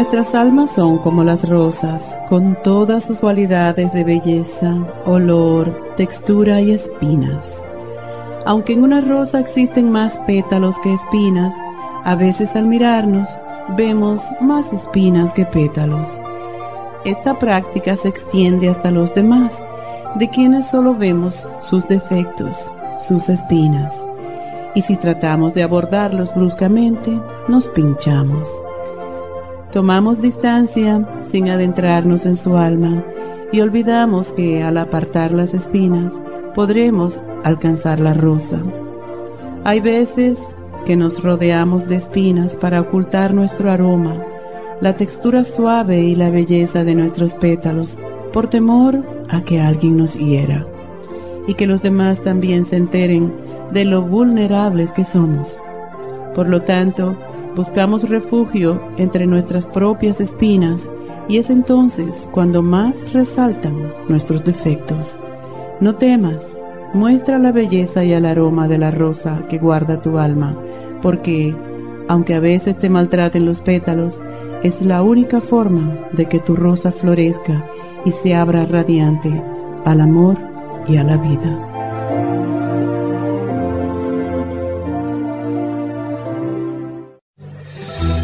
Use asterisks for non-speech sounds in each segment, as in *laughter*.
Nuestras almas son como las rosas, con todas sus cualidades de belleza, olor, textura y espinas. Aunque en una rosa existen más pétalos que espinas, a veces al mirarnos vemos más espinas que pétalos. Esta práctica se extiende hasta los demás, de quienes solo vemos sus defectos, sus espinas. Y si tratamos de abordarlos bruscamente, nos pinchamos. Tomamos distancia sin adentrarnos en su alma y olvidamos que al apartar las espinas podremos alcanzar la rosa. Hay veces que nos rodeamos de espinas para ocultar nuestro aroma, la textura suave y la belleza de nuestros pétalos, por temor a que alguien nos hiera y que los demás también se enteren de lo vulnerables que somos. Por lo tanto, buscamos refugio entre nuestras propias espinas y es entonces cuando más resaltan nuestros defectos. No temas, muestra la belleza y el aroma de la rosa que guarda tu alma, porque, aunque a veces te maltraten los pétalos, es la única forma de que tu rosa florezca y se abra radiante al amor y a la vida.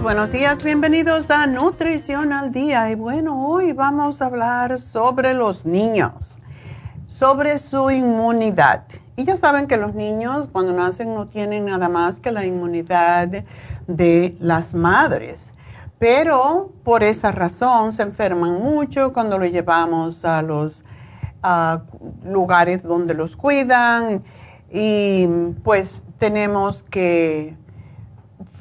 Buenos días, bienvenidos a Nutrición al Día. Y bueno, hoy vamos a hablar sobre los niños, sobre su inmunidad. Y ya saben que los niños cuando nacen no tienen nada más que la inmunidad de las madres. Pero por esa razón se enferman mucho cuando los llevamos a los lugares donde los cuidan y pues tenemos que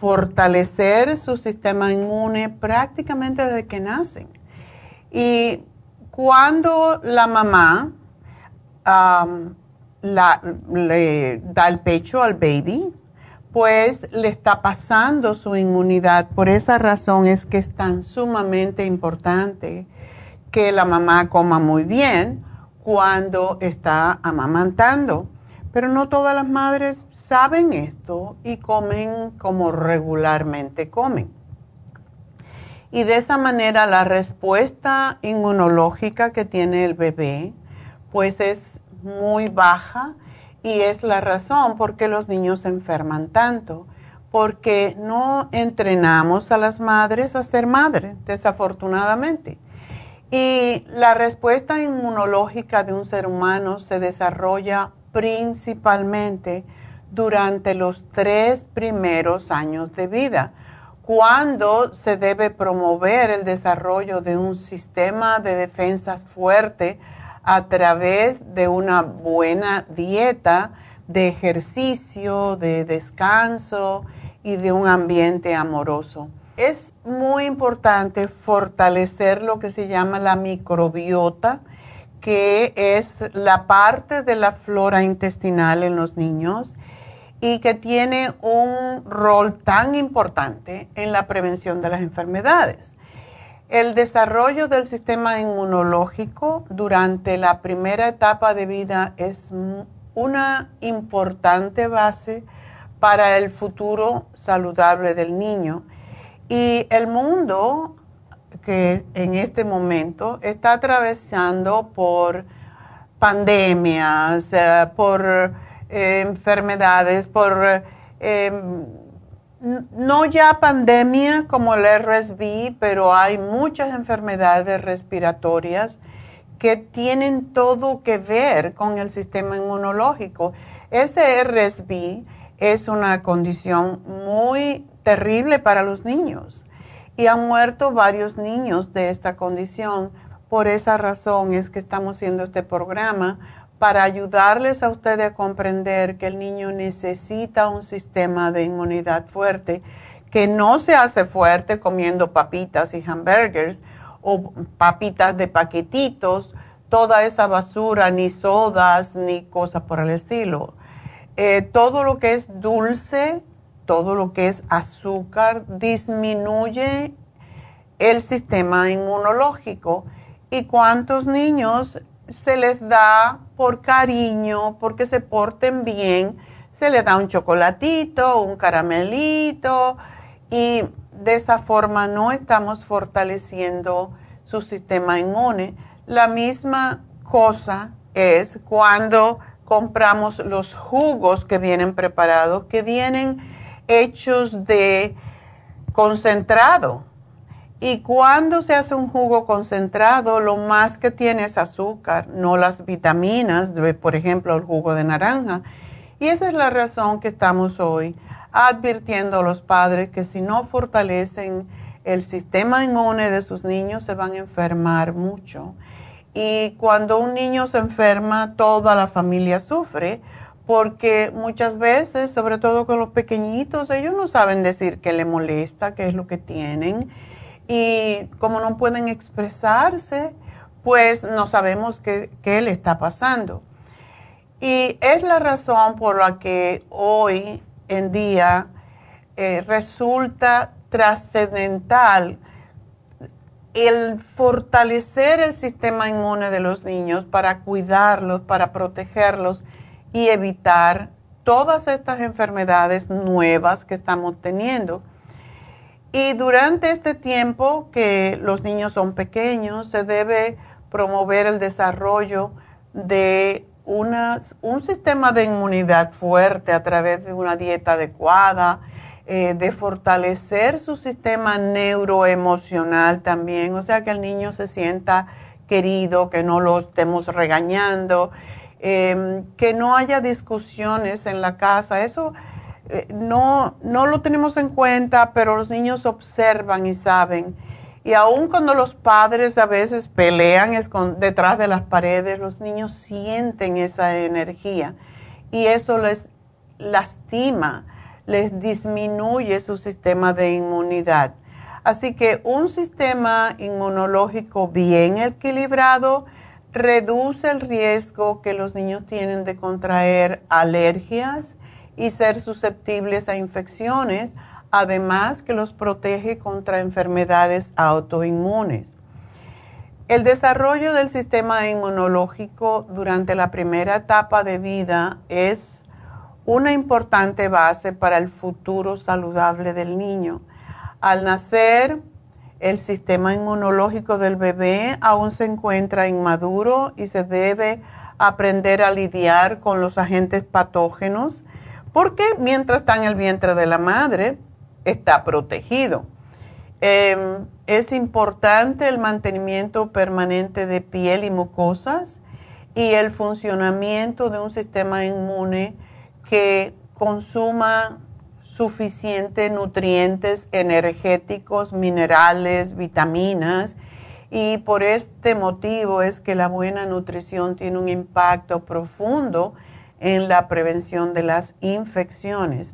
fortalecer su sistema inmune prácticamente desde que nacen. Y cuando la mamá le da el pecho al baby, pues le está pasando su inmunidad. Por esa razón es que es tan sumamente importante que la mamá coma muy bien cuando está amamantando. Pero no todas las madres saben esto y comen como regularmente comen. Y de esa manera la respuesta inmunológica que tiene el bebé pues es muy baja y es la razón por qué los niños se enferman tanto, porque no entrenamos a las madres a ser madres, desafortunadamente. Y la respuesta inmunológica de un ser humano se desarrolla principalmente durante los tres primeros años de vida, cuando se debe promover el desarrollo de un sistema de defensas fuerte a través de una buena dieta, de ejercicio, de descanso y de un ambiente amoroso. Es muy importante fortalecer lo que se llama la microbiota, que es la parte de la flora intestinal en los niños y que tiene un rol tan importante en la prevención de las enfermedades. El desarrollo del sistema inmunológico durante la primera etapa de vida es una importante base para el futuro saludable del niño. Y el mundo que en este momento está atravesando por pandemias, eh, por enfermedades, por em, no ya pandemia como el RSV, pero hay muchas enfermedades respiratorias que tienen todo que ver con el sistema inmunológico. Ese RSV es una condición muy terrible para los niños y han muerto varios niños de esta condición. Por esa razón es que estamos haciendo este programa para ayudarles a ustedes a comprender que el niño necesita un sistema de inmunidad fuerte, que no se hace fuerte comiendo papitas y hamburgers o papitas de paquetitos, toda esa basura, ni sodas, ni cosas por el estilo. Eh, todo lo que es dulce, todo lo que es azúcar, disminuye el sistema inmunológico. ¿Y cuántos niños se les da por cariño, porque se porten bien, se les da un chocolatito, un caramelito y de esa forma no estamos fortaleciendo su sistema inmune. La misma cosa es cuando compramos los jugos que vienen preparados, que vienen hechos de concentrado y cuando se hace un jugo concentrado, lo más que tiene es azúcar, no las vitaminas, por ejemplo, el jugo de naranja. Y esa es la razón que estamos hoy advirtiendo a los padres que si no fortalecen el sistema inmune de sus niños, se van a enfermar mucho. Y cuando un niño se enferma, toda la familia sufre, porque muchas veces, sobre todo con los pequeñitos, ellos no saben decir qué le molesta, qué es lo que tienen y como no pueden expresarse, pues no sabemos qué, le está pasando. Y es la razón por la que hoy en día eh, resulta trascendental el fortalecer el sistema inmune de los niños para cuidarlos, para protegerlos y evitar todas estas enfermedades nuevas que estamos teniendo. Y durante este tiempo que los niños son pequeños, se debe promover el desarrollo de un sistema de inmunidad fuerte a través de una dieta adecuada, eh, de fortalecer su sistema neuroemocional también, o sea, que el niño se sienta querido, que no lo estemos regañando, em, que no haya discusiones en la casa. Eso no, no lo tenemos en cuenta, pero los niños observan y saben. Y aun cuando los padres a veces pelean detrás de las paredes, los niños sienten esa energía y eso les lastima, les disminuye su sistema de inmunidad. Así que un sistema inmunológico bien equilibrado reduce el riesgo que los niños tienen de contraer alergias, y ser susceptibles a infecciones, además que los protege contra enfermedades autoinmunes. El desarrollo del sistema inmunológico durante la primera etapa de vida es una importante base para el futuro saludable del niño. Al nacer, el sistema inmunológico del bebé aún se encuentra inmaduro y se debe aprender a lidiar con los agentes patógenos porque mientras está en el vientre de la madre, está protegido. Em, es importante el mantenimiento permanente de piel y mucosas y el funcionamiento de un sistema inmune que consuma suficientes nutrientes energéticos, minerales, vitaminas. Y por este motivo es que la buena nutrición tiene un impacto profundo en la prevención de las infecciones.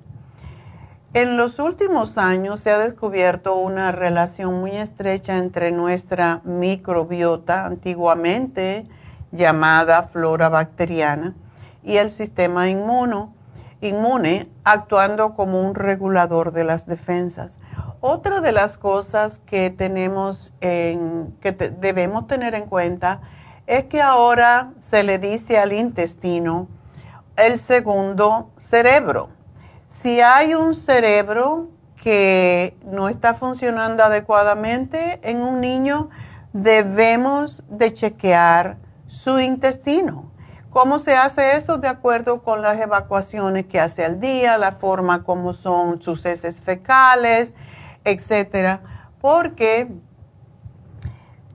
En los últimos años se ha descubierto una relación muy estrecha entre nuestra microbiota, antiguamente llamada flora bacteriana, y el sistema inmuno, inmune, actuando como un regulador de las defensas. Otra de las cosas que tenemos que debemos tener en cuenta es que ahora se le dice al intestino el segundo cerebro si hay un cerebro que no está funcionando adecuadamente en un niño, debemos de chequear su intestino. ¿Cómo se hace eso? De acuerdo con las evacuaciones que hace al día, la forma como son sus heces fecales, etcétera. Porque,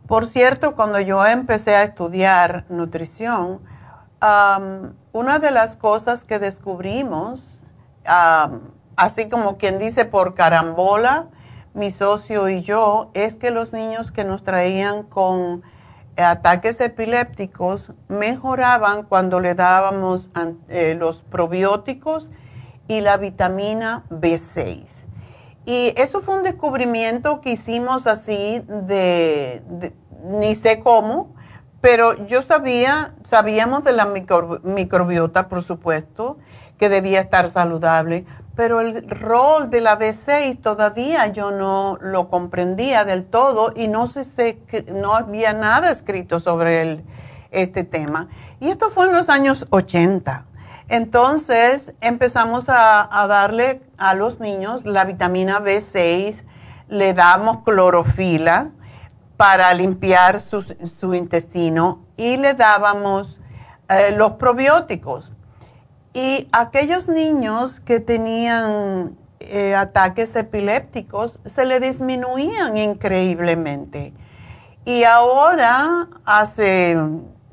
por cierto, cuando yo empecé a estudiar nutrición, una de las cosas que descubrimos así como quien dice por carambola, mi socio y yo, es que los niños que nos traían con ataques epilépticos mejoraban cuando le dábamos eh, los probióticos y la vitamina B6. Y eso fue un descubrimiento que hicimos así de, ni sé cómo, pero yo sabía, sabíamos de la microbiota, por supuesto, que debía estar saludable, pero el rol de la B6 todavía yo no lo comprendía del todo y no, sé, no había nada escrito sobre este tema. Y esto fue en los años 80. Entonces empezamos a, darle a los niños la vitamina B6, le damos clorofila para limpiar su, intestino y le dábamos eh, los probióticos y aquellos niños que tenían eh, ataques epilépticos se le disminuían increíblemente. Y ahora, hace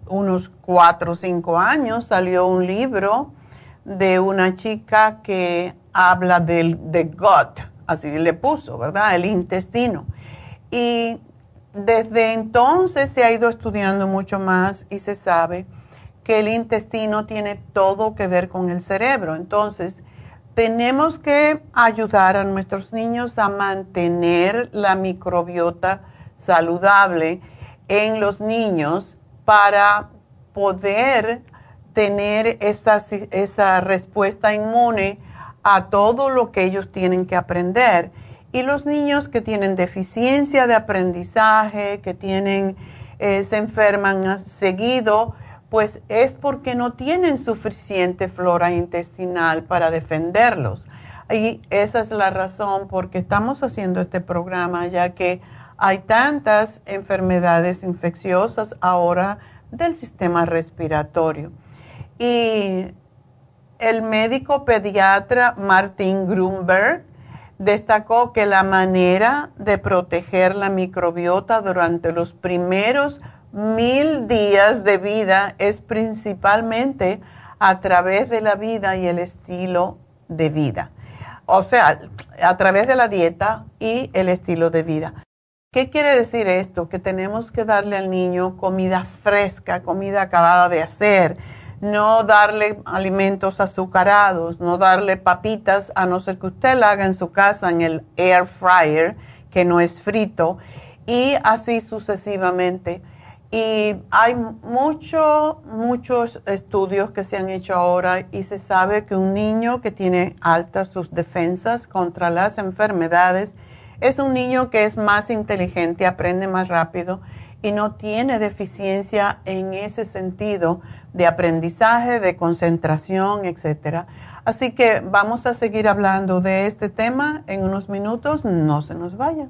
unos cuatro o cinco años, salió un libro de una chica que habla del de gut, así le puso, ¿verdad? El intestino. Y desde entonces se ha ido estudiando mucho más y se sabe que el intestino tiene todo que ver con el cerebro. Entonces, tenemos que ayudar a nuestros niños a mantener la microbiota saludable en los niños para poder tener esa, esa respuesta inmune a todo lo que ellos tienen que aprender. Y los niños que tienen deficiencia de aprendizaje, que tienen, eh, se enferman seguido, pues es porque no tienen suficiente flora intestinal para defenderlos. Y esa es la razón por qué estamos haciendo este programa, ya que hay tantas enfermedades infecciosas ahora del sistema respiratorio. Y el médico pediatra Martin Grunberg destacó que la manera de proteger la microbiota durante los primeros mil días de vida es principalmente a través de la vida y el estilo de vida. O sea, a través de la dieta y el estilo de vida. ¿Qué quiere decir esto? Que tenemos que darle al niño comida fresca, comida acabada de hacer, no darle alimentos azucarados, no darle papitas, a no ser que usted la haga en su casa en el air fryer, que no es frito, y así sucesivamente. Y hay muchos, muchos estudios que se han hecho ahora y se sabe que un niño que tiene altas sus defensas contra las enfermedades es un niño que es más inteligente, aprende más rápido y no tiene deficiencia en ese sentido de aprendizaje, de concentración, etc. Así que vamos a seguir hablando de este tema en unos minutos. No se nos vayan.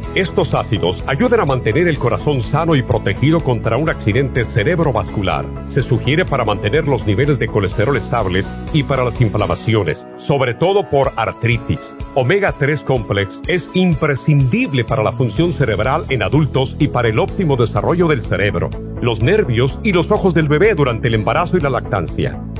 Estos ácidos ayudan a mantener el corazón sano y protegido contra un accidente cerebrovascular. Se sugiere para mantener los niveles de colesterol estables y para las inflamaciones, sobre todo por artritis. Omega 3 Complex es imprescindible para la función cerebral en adultos y para el óptimo desarrollo del cerebro, los nervios y los ojos del bebé durante el embarazo y la lactancia.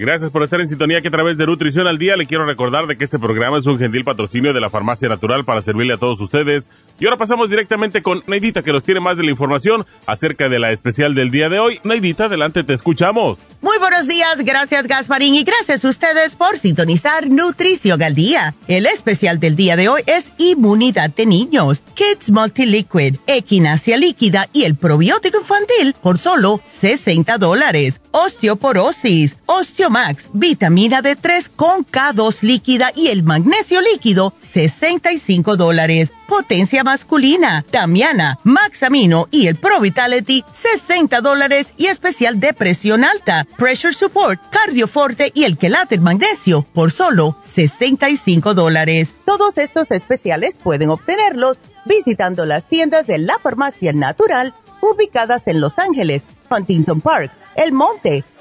Gracias por estar en sintonía que a través de Nutrición al Día le quiero recordar de que este programa es un gentil patrocinio de la Farmacia Natural para servirle a todos ustedes. Y ahora pasamos directamente con Neidita que nos tiene más de la información acerca de la especial del día de hoy. Neidita, adelante, te escuchamos. Muy buenos días, gracias Gasparín y gracias a ustedes por sintonizar Nutrición al Día. El especial del día de hoy es Inmunidad de Niños, Kids Multiliquid, Equinacia Líquida y el probiótico infantil por solo 60 dólares. Osteoporosis, osteo Max, vitamina D3 con K2 líquida y el magnesio líquido, 65 dólares. Potencia masculina, Damiana, Max Amino y el Pro Vitality, 60 dólares y especial de presión alta, Pressure Support, Cardioforte y el Quelate Magnesio por solo 65 dólares. Todos estos especiales pueden obtenerlos visitando las tiendas de la Farmacia Natural ubicadas en Los Ángeles, Huntington Park, El Monte,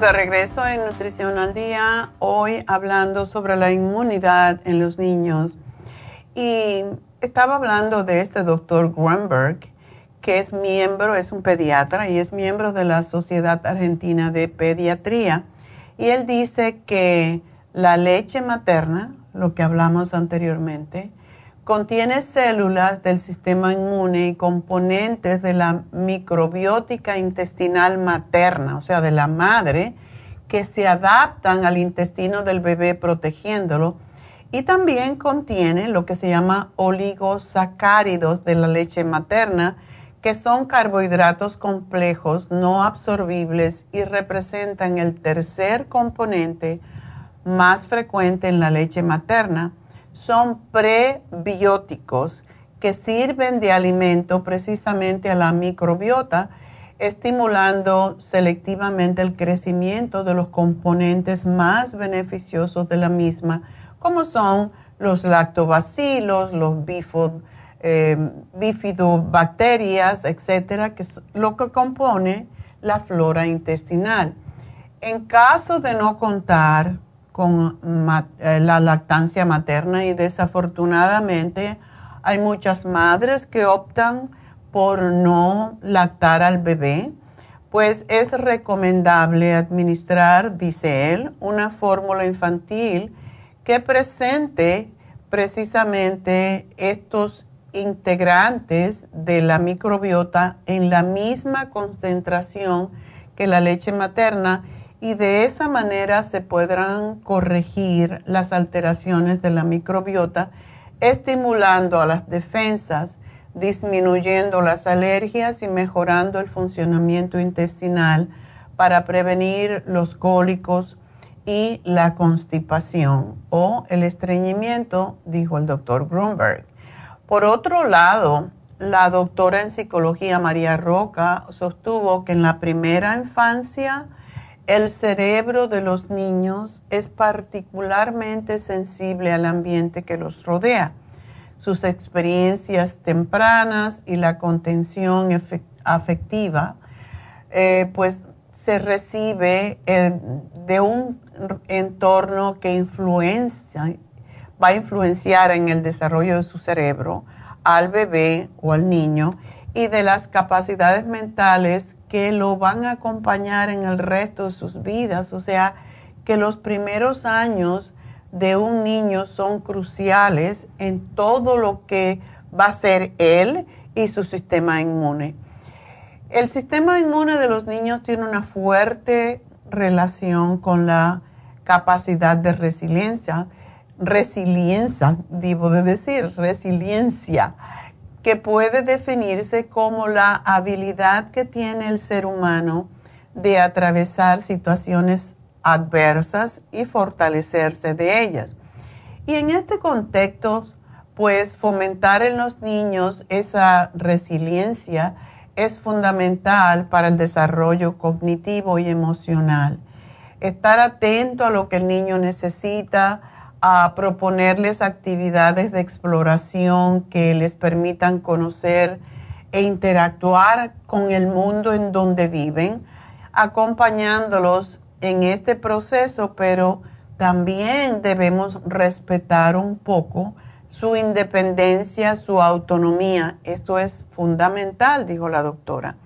De regreso en Nutrición al Día, hoy hablando sobre la inmunidad en los niños. Y estaba hablando de este doctor Grunberg, que es miembro, es un pediatra y es miembro de la Sociedad Argentina de Pediatría. Y él dice que la leche materna, lo que hablamos anteriormente, contiene células del sistema inmune y componentes de la microbiótica intestinal materna, o sea, de la madre, que se adaptan al intestino del bebé protegiéndolo. Y también contiene lo que se llama oligosacáridos de la leche materna, que son carbohidratos complejos no absorbibles y representan el tercer componente más frecuente en la leche materna son prebióticos que sirven de alimento precisamente a la microbiota, estimulando selectivamente el crecimiento de los componentes más beneficiosos de la misma, como son los lactobacilos, los eh, bifidobacterias, etcétera, que es lo que compone la flora intestinal. En caso de no contar con eh, la lactancia materna y desafortunadamente hay muchas madres que optan por no lactar al bebé, pues es recomendable administrar, dice él, una fórmula infantil que presente precisamente estos integrantes de la microbiota en la misma concentración que la leche materna y de esa manera se podrán corregir las alteraciones de la microbiota, estimulando a las defensas disminuyendo las alergias y mejorando el funcionamiento intestinal para prevenir los cólicos y la constipación o el estreñimiento, dijo el doctor Grunberg. Por otro lado, la doctora en psicología María Roca sostuvo que en la primera infancia el cerebro de los niños es particularmente sensible al ambiente que los rodea. Sus experiencias tempranas y la contención afectiva, eh, pues se recibe de un entorno que influencia, va a influenciar en el desarrollo de su cerebro al bebé o al niño y de las capacidades mentales que lo van a acompañar en el resto de sus vidas. O sea, que los primeros años de un niño son cruciales en todo lo que va a ser él y su sistema inmune. El sistema inmune de los niños tiene una fuerte relación con la capacidad de resiliencia resiliencia, debo de decir, resiliencia, que puede definirse como la habilidad que tiene el ser humano de atravesar situaciones adversas y fortalecerse de ellas. Y en este contexto, pues fomentar en los niños esa resiliencia es fundamental para el desarrollo cognitivo y emocional. Estar atento a lo que el niño necesita, a proponerles actividades de exploración que les permitan conocer e interactuar con el mundo en donde viven, acompañándolos en este proceso, pero también debemos respetar un poco su independencia, su autonomía. Esto es fundamental, dijo la doctora.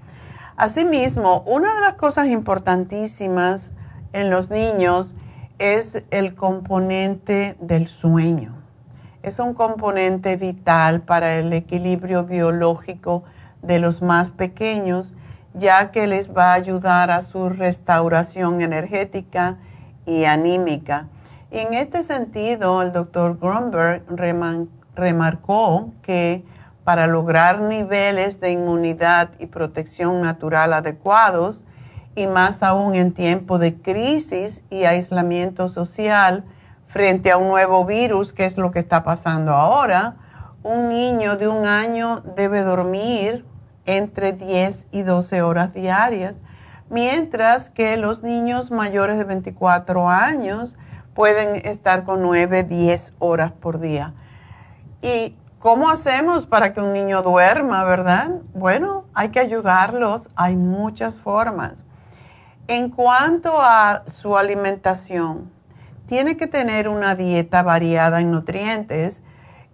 Asimismo, una de las cosas importantísimas en los niños es el componente del sueño. Es un componente vital para el equilibrio biológico de los más pequeños, ya que les va a ayudar a su restauración energética y anímica. Y en este sentido, el doctor Grunberg remarcó que para lograr niveles de inmunidad y protección natural adecuados, y más aún en tiempo de crisis y aislamiento social frente a un nuevo virus, que es lo que está pasando ahora, un niño de un año debe dormir entre 10 y 12 horas diarias, mientras que los niños mayores de 24 años pueden estar con 9, 10 horas por día. ¿Y cómo hacemos para que un niño duerma, verdad? Bueno, hay que ayudarlos, hay muchas formas. En cuanto a su alimentación, tiene que tener una dieta variada en nutrientes.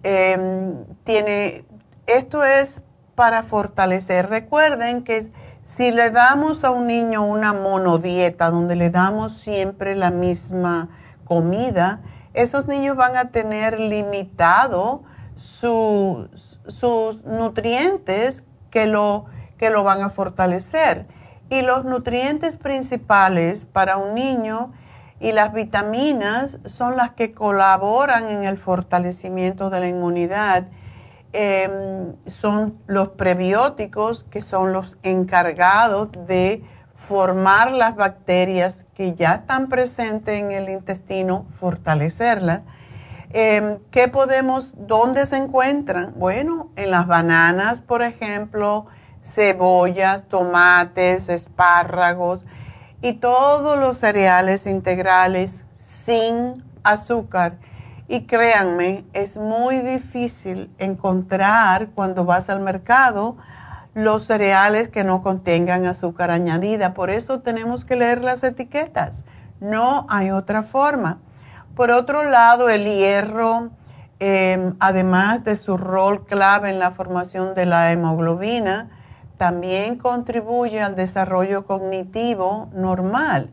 Em, tiene, esto es para fortalecer. Recuerden que si le damos a un niño una monodieta donde le damos siempre la misma comida, esos niños van a tener limitado sus, sus nutrientes que lo, que lo van a fortalecer. Y los nutrientes principales para un niño y las vitaminas son las que colaboran en el fortalecimiento de la inmunidad. Em, son los prebióticos que son los encargados de formar las bacterias que ya están presentes en el intestino, fortalecerlas. Em, ¿Qué podemos, dónde se encuentran? Bueno, en las bananas, por ejemplo, cebollas, tomates, espárragos y todos los cereales integrales sin azúcar. Y créanme, es muy difícil encontrar cuando vas al mercado los cereales que no contengan azúcar añadida. Por eso tenemos que leer las etiquetas. No hay otra forma. Por otro lado, el hierro, em, además de su rol clave en la formación de la hemoglobina, también contribuye al desarrollo cognitivo normal.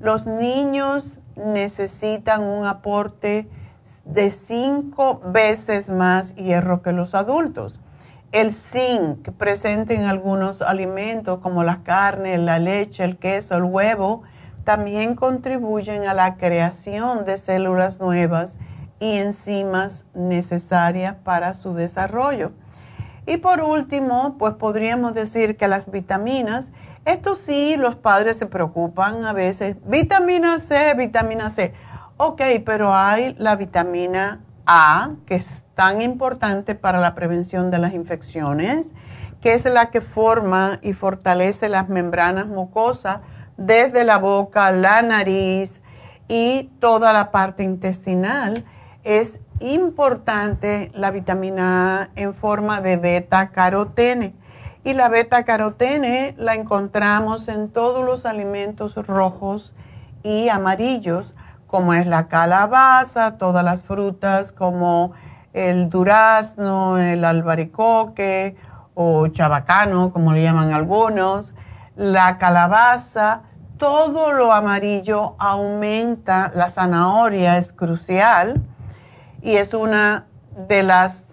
Los niños necesitan un aporte de cinco veces más hierro que los adultos. El zinc presente en algunos alimentos como la carne, la leche, el queso, el huevo, también contribuyen a la creación de células nuevas y enzimas necesarias para su desarrollo. Y por último, pues podríamos decir que las vitaminas, esto sí, los padres se preocupan a veces. Vitamina C, vitamina C. Ok, pero hay la vitamina A, que es tan importante para la prevención de las infecciones, que es la que forma y fortalece las membranas mucosas desde la boca, la nariz y toda la parte intestinal. Es importante la vitamina A en forma de beta carotene. Y la beta carotene la encontramos en todos los alimentos rojos y amarillos, como es la calabaza, todas las frutas como el durazno, el albaricoque o chabacano, como le llaman algunos, la calabaza, todo lo amarillo aumenta, la zanahoria es crucial y es una de las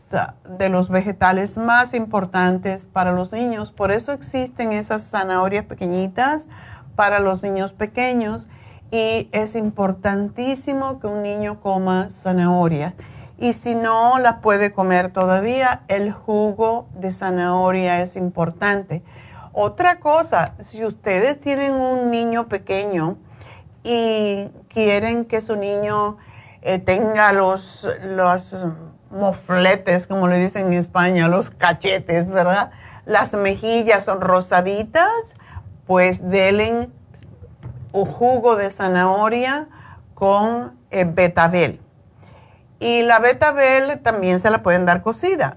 de los vegetales más importantes para los niños. Por eso existen esas zanahorias pequeñitas para los niños pequeños y es importantísimo que un niño coma zanahorias. Y si no las puede comer todavía, el jugo de zanahoria es importante. Otra cosa, si ustedes tienen un niño pequeño y quieren que su niño eh, tenga los, los mofletes, como le dicen en España, los cachetes, ¿verdad? Las mejillas son rosaditas, pues denle un jugo de zanahoria con eh, betabel. Y la betabel también se la pueden dar cocida.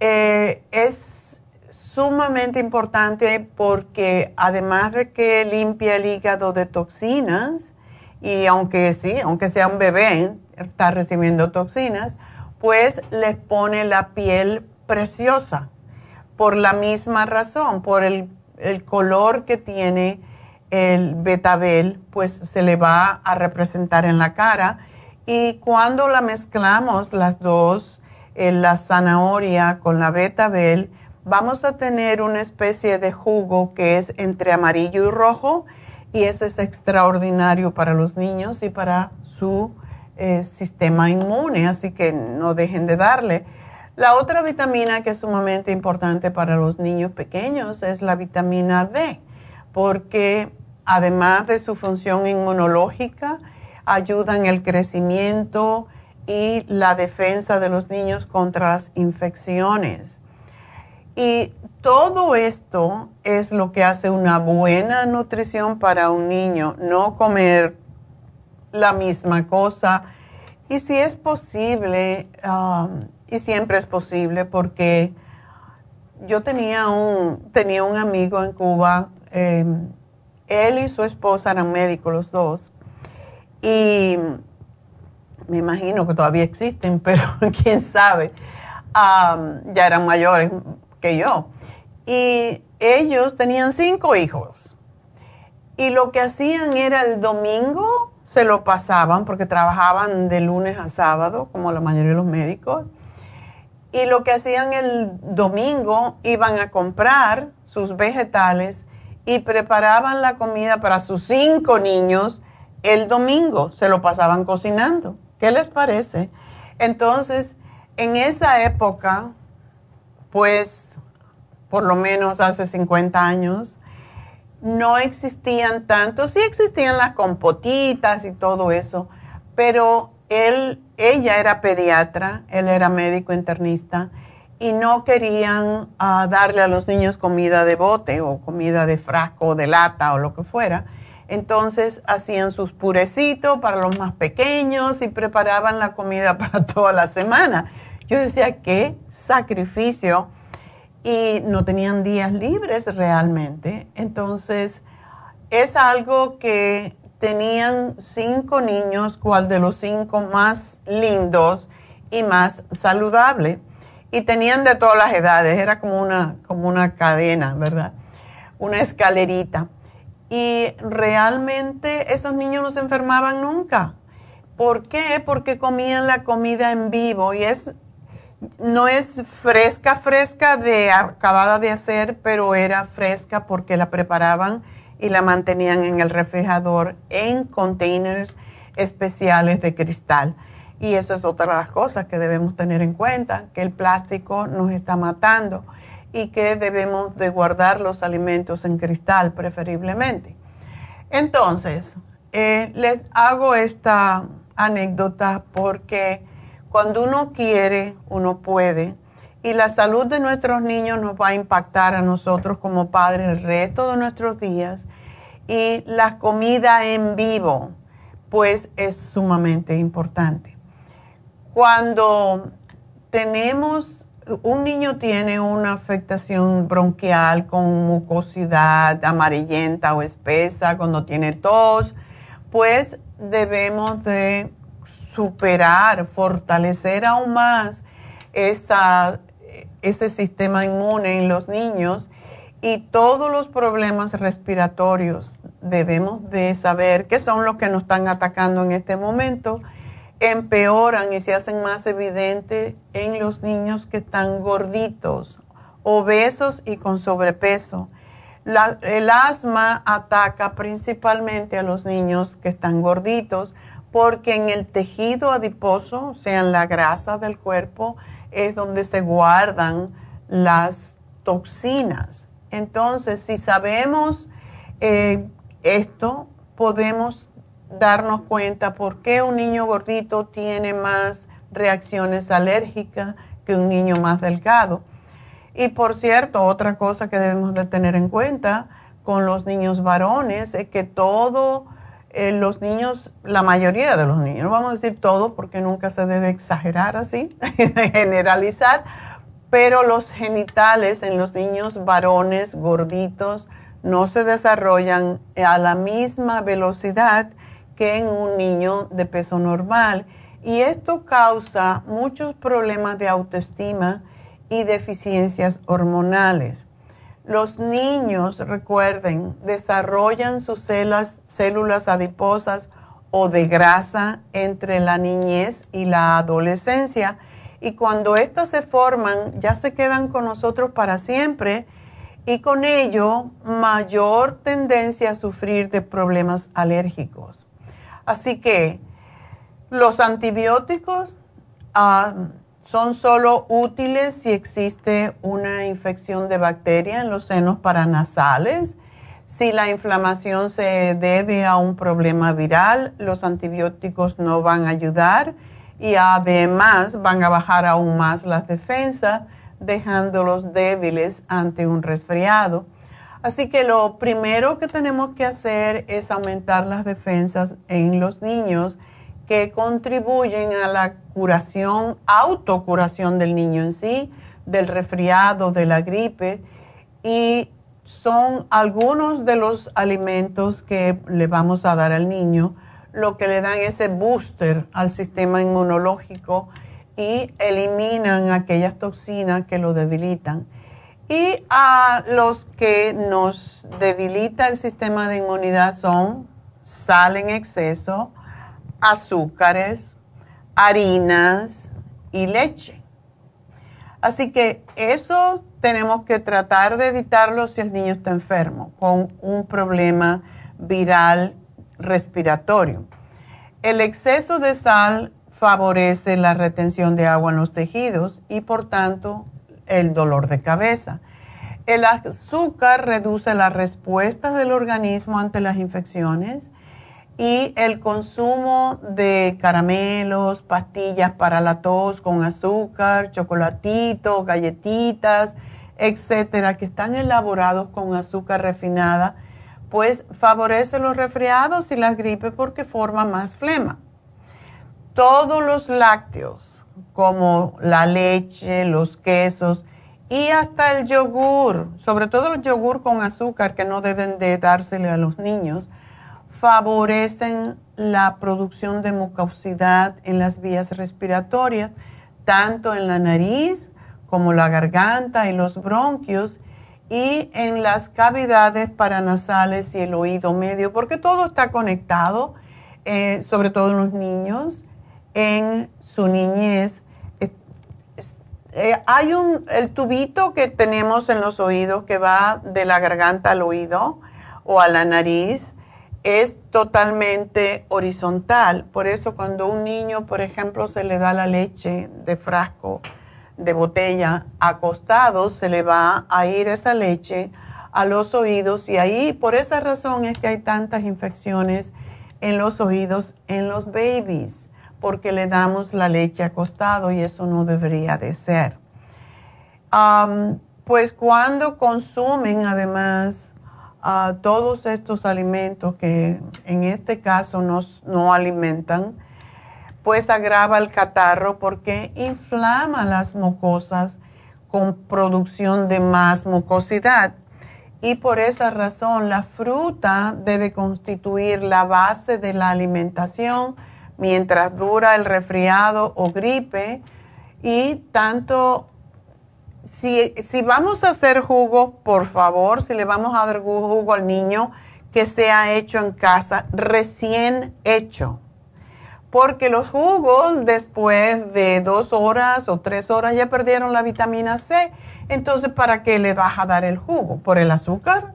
Eh, es sumamente importante porque además de que limpia el hígado de toxinas, y aunque sí, aunque sea un bebé, está recibiendo toxinas, pues les pone la piel preciosa por la misma razón, por el, color que tiene el betabel, pues se le va a representar en la cara. Y cuando la mezclamos las dos, eh, la zanahoria con la betabel, vamos a tener una especie de jugo que es entre amarillo y rojo y eso es extraordinario para los niños y para su eh, sistema inmune, así que no dejen de darle. La otra vitamina que es sumamente importante para los niños pequeños es la vitamina D, porque además de su función inmunológica, ayuda en el crecimiento y la defensa de los niños contra las infecciones. Y todo esto es lo que hace una buena nutrición para un niño, no comer la misma cosa. Y si es posible, um, y siempre es posible, porque yo tenía un, tenía un amigo en Cuba, em, él y su esposa eran médicos los dos, y me imagino que todavía existen, *laughs* pero quién sabe, um, ya eran mayores, que yo. Y ellos tenían cinco hijos. Y lo que hacían era el domingo, se lo pasaban porque trabajaban de lunes a sábado, como la mayoría de los médicos. Y lo que hacían el domingo, iban a comprar sus vegetales y preparaban la comida para sus cinco niños el domingo. Se lo pasaban cocinando. ¿Qué les parece? Entonces, en esa época, pues por lo menos hace 50 años, no existían tanto, sí existían las compotitas y todo eso, pero él, ella era pediatra, él era médico internista y no querían ah, darle a los niños comida de bote o comida de frasco o de lata o lo que fuera. Entonces hacían sus purecitos para los más pequeños y preparaban la comida *laughs* para toda la semana. Yo decía, qué sacrificio y no tenían días libres realmente. Entonces, es algo que tenían cinco niños, cual de los cinco más lindos y más saludable. Y tenían de todas las edades, era como una, como una cadena, ¿verdad? Una escalerita. Y realmente esos niños no se enfermaban nunca. ¿Por qué? Porque comían la comida en vivo y es no es fresca, fresca de acabada de hacer, pero era fresca porque la preparaban y la mantenían en el refrigerador en containers especiales de cristal. Y eso es otra de las cosas que debemos tener en cuenta, que el plástico nos está matando y que debemos de guardar los alimentos en cristal preferiblemente. Entonces, eh, les hago esta anécdota porque cuando uno quiere, uno puede. Y la salud de nuestros niños nos va a impactar a nosotros como padres el resto de nuestros días. Y la comida en vivo, pues es sumamente importante. Cuando tenemos, un niño tiene una afectación bronquial con mucosidad amarillenta o espesa, cuando tiene tos, pues debemos de superar, fortalecer aún más esa, ese sistema inmune en los niños y todos los problemas respiratorios debemos de saber qué son los que nos están atacando en este momento, empeoran y se hacen más evidentes en los niños que están gorditos, obesos y con sobrepeso. el asma ataca principalmente a los niños que están gorditos, porque en el tejido adiposo, o sea, en la grasa del cuerpo, es donde se guardan las toxinas. Entonces, si sabemos eh, esto, podemos darnos cuenta por qué un niño gordito tiene más reacciones alérgicas que un niño más delgado. Y por cierto, otra cosa que debemos de tener en cuenta con los niños varones es que todo eh, los niños, la mayoría de los niños, no vamos a decir todo porque nunca se debe exagerar así, *laughs* generalizar, pero los genitales en los niños varones gorditos no se desarrollan a la misma velocidad que en un niño de peso normal. Y esto causa muchos problemas de autoestima y deficiencias hormonales. Los niños, recuerden, desarrollan sus células, células adiposas o de grasa entre la niñez y la adolescencia y cuando éstas se forman ya se quedan con nosotros para siempre y con ello mayor tendencia a sufrir de problemas alérgicos. Así que los antibióticos ah, son solo útiles si existe una infección de bacteria en los senos paranasales. Si la inflamación se debe a un problema viral, los antibióticos no van a ayudar y además van a bajar aún más las defensas, dejándolos débiles ante un resfriado. Así que lo primero que tenemos que hacer es aumentar las defensas en los niños que contribuyen a la curación, autocuración del niño en sí, del resfriado, de la gripe, y son algunos de los alimentos que le vamos a dar al niño, lo que le dan ese booster al sistema inmunológico y eliminan aquellas toxinas que lo debilitan. Y a los que nos debilita el sistema de inmunidad son sal en exceso, azúcares, harinas y leche. Así que eso tenemos que tratar de evitarlo si el niño está enfermo con un problema viral respiratorio. El exceso de sal favorece la retención de agua en los tejidos y por tanto el dolor de cabeza. El azúcar reduce la respuesta del organismo ante las infecciones y el consumo de caramelos, pastillas para la tos con azúcar, chocolatitos, galletitas, etcétera, que están elaborados con azúcar refinada, pues favorece los resfriados y las gripes porque forma más flema. Todos los lácteos, como la leche, los quesos y hasta el yogur, sobre todo el yogur con azúcar que no deben de dársele a los niños, favorecen la producción de mucosidad en las vías respiratorias, tanto en la nariz como la garganta y los bronquios y en las cavidades paranasales y el oído medio, porque todo está conectado, eh, sobre todo en los niños, en su niñez. Eh, hay un, el tubito que tenemos en los oídos que va de la garganta al oído o a la nariz es totalmente horizontal. Por eso cuando un niño, por ejemplo, se le da la leche de frasco, de botella, acostado, se le va a ir esa leche a los oídos y ahí por esa razón es que hay tantas infecciones en los oídos en los babies, porque le damos la leche acostado y eso no debería de ser. pues cuando consumen además todos estos alimentos que en este caso nos, no alimentan, pues agrava el catarro porque inflama las mucosas con producción de más mucosidad. Y por esa razón la fruta debe constituir la base de la alimentación mientras dura el resfriado o gripe. Y tanto si, vamos a hacer jugo, por favor, si le vamos a dar jugo al niño, que sea hecho en casa, recién hecho. Porque los jugos después de dos horas o tres horas ya perdieron la vitamina C. Entonces, ¿para qué le vas a dar el jugo? ¿Por el azúcar?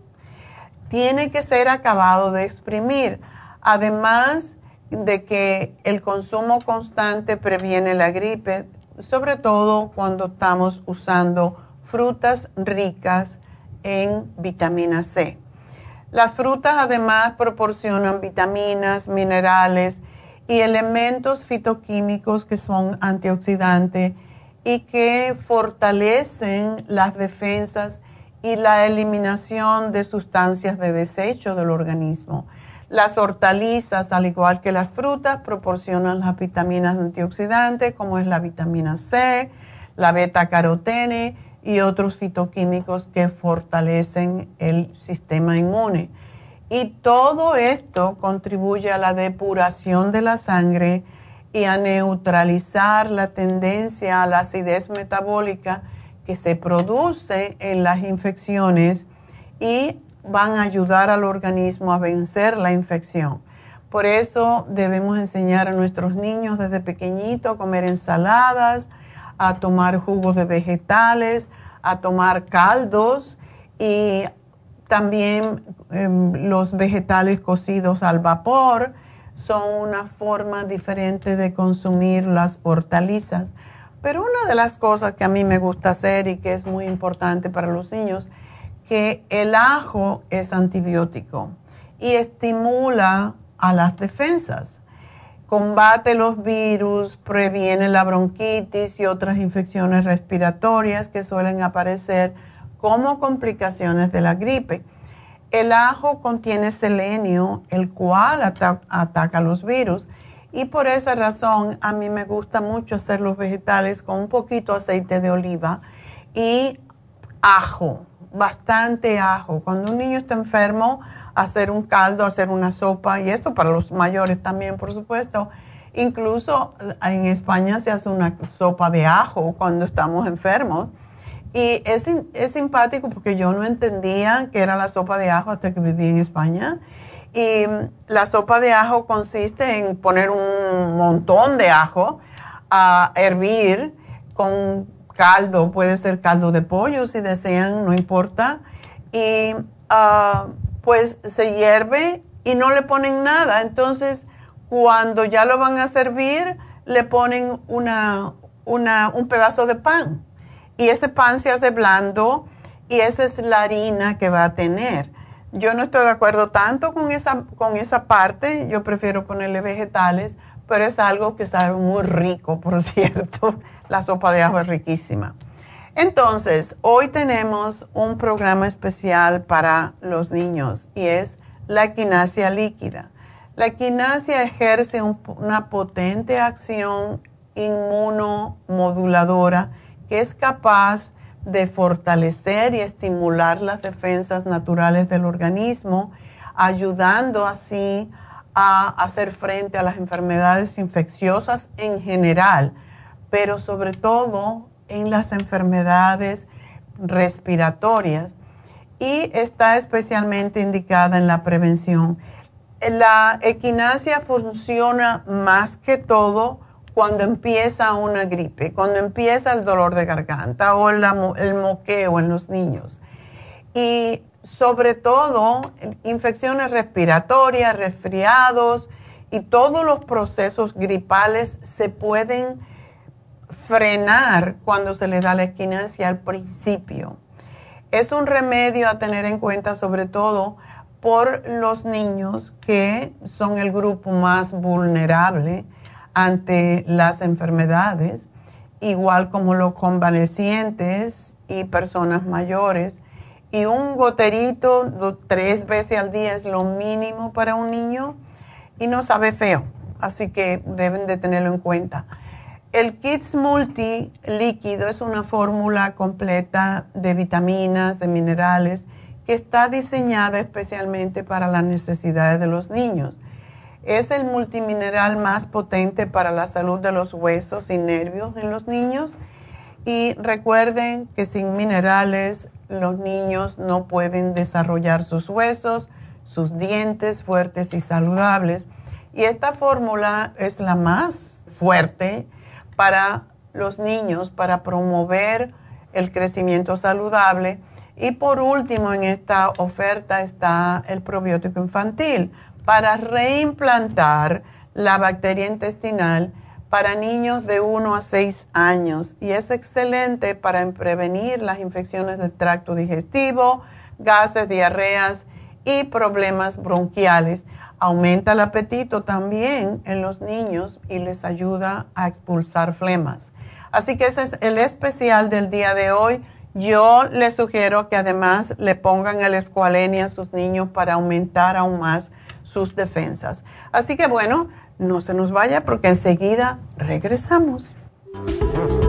Tiene que ser acabado de exprimir. Además de que el consumo constante previene la gripe, sobre todo cuando estamos usando frutas ricas en vitamina C. Las frutas además proporcionan vitaminas, minerales y elementos fitoquímicos que son antioxidantes y que fortalecen las defensas y la eliminación de sustancias de desecho del organismo. Las hortalizas, al igual que las frutas, proporcionan las vitaminas antioxidantes, como es la vitamina C, la beta-carotene y otros fitoquímicos que fortalecen el sistema inmune. Y todo esto contribuye a la depuración de la sangre y a neutralizar la tendencia a la acidez metabólica que se produce en las infecciones y van a ayudar al organismo a vencer la infección. Por eso debemos enseñar a nuestros niños desde pequeñito a comer ensaladas, a tomar jugos de vegetales, a tomar caldos y también em, los vegetales cocidos al vapor son una forma diferente de consumir las hortalizas. Pero una de las cosas que a mí me gusta hacer y que es muy importante para los niños que el ajo es antibiótico y estimula a las defensas. Combate los virus, previene la bronquitis y otras infecciones respiratorias que suelen aparecer como complicaciones de la gripe. El ajo contiene selenio, el cual ataca los virus. Y por esa razón a mí me gusta mucho hacer los vegetales con un poquito aceite de oliva y ajo bastante ajo. Cuando un niño está enfermo, hacer un caldo, hacer una sopa, y esto para los mayores también, por supuesto. Incluso eh, en España se hace una sopa de ajo cuando estamos enfermos. Y es, es simpático porque yo no entendía que era la sopa de ajo hasta que viví en España. Y mm, la sopa de ajo consiste en poner un montón de ajo a hervir con caldo, puede ser caldo de pollo si desean, no importa. Y ah, pues se hierve y no le ponen nada. Entonces, cuando ya lo van a servir, le ponen una, una, un pedazo de pan. Y ese pan se hace blando y esa es la harina que va a tener. Yo no estoy de acuerdo tanto con esa, con esa parte, yo prefiero ponerle vegetales, pero es algo que sabe muy rico, por *laughs* cierto. La sopa de ajo es riquísima. Entonces, hoy tenemos un programa especial para los niños y es la equinacia líquida. La equinacia ejerce una potente acción inmunomoduladora que es capaz de fortalecer y estimular las defensas naturales del organismo, ayudando así a hacer frente a las enfermedades infecciosas en general, pero sobre todo en las enfermedades respiratorias y está especialmente indicada en la prevención. La equinacia funciona más que todo cuando empieza una gripe, cuando empieza el dolor de garganta o el moqueo en los niños. Y sobre todo infecciones respiratorias, resfriados y todos los procesos gripales se pueden frenar cuando se le da la esquinancia al principio. Es un remedio a tener en cuenta sobre todo por los niños que son el grupo más vulnerable ante las enfermedades, igual como los convalecientes y personas mayores. Y un goterito tres veces al día es lo mínimo para un niño y no sabe feo, así que deben de tenerlo en cuenta. El Kids Multi líquido es una fórmula completa de vitaminas, de minerales, que está diseñada especialmente para las necesidades de los niños. Es el multimineral más potente para la salud de los huesos y nervios en los niños. Y recuerden que sin minerales los niños no pueden desarrollar sus huesos, sus dientes fuertes y saludables. Y esta fórmula es la más fuerte para los niños, para promover el crecimiento saludable. Y por último, en esta oferta está el probiótico infantil para reimplantar la bacteria intestinal para niños de 1 a 6 años y es excelente para prevenir las infecciones del tracto digestivo, gases, diarreas y problemas bronquiales. Aumenta el apetito también en los niños y les ayuda a expulsar flemas. Así que ese es el especial del día de hoy. Yo les sugiero que además le pongan el escualenia a sus niños para aumentar aún más sus defensas. Así que bueno, no se nos vaya porque enseguida regresamos. *laughs*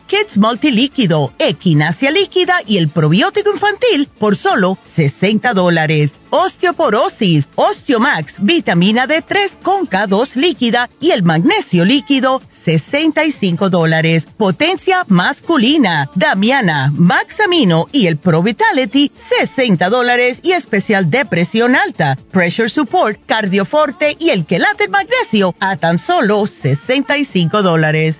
Kids Multilíquido, Equinacia Líquida y el probiótico infantil por solo 60 dólares osteoporosis, Osteomax, vitamina D3 con K2 líquida y el magnesio líquido, 65 dólares. Potencia masculina, Damiana, Maxamino y el Pro Vitality, 60 dólares y especial de presión alta, Pressure Support, Cardioforte y el Quelate Magnesio a tan solo 65 dólares.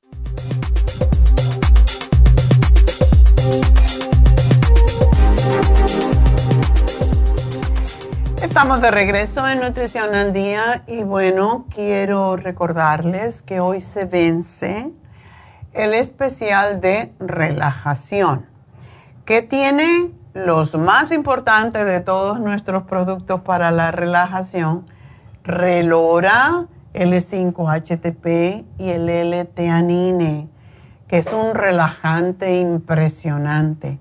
Estamos de regreso en Nutrición al Día y bueno, quiero recordarles que hoy se vence el especial de relajación, que tiene los más importantes de todos nuestros productos para la relajación, Relora, L5-HTP y el L-Teanine, que es un relajante impresionante.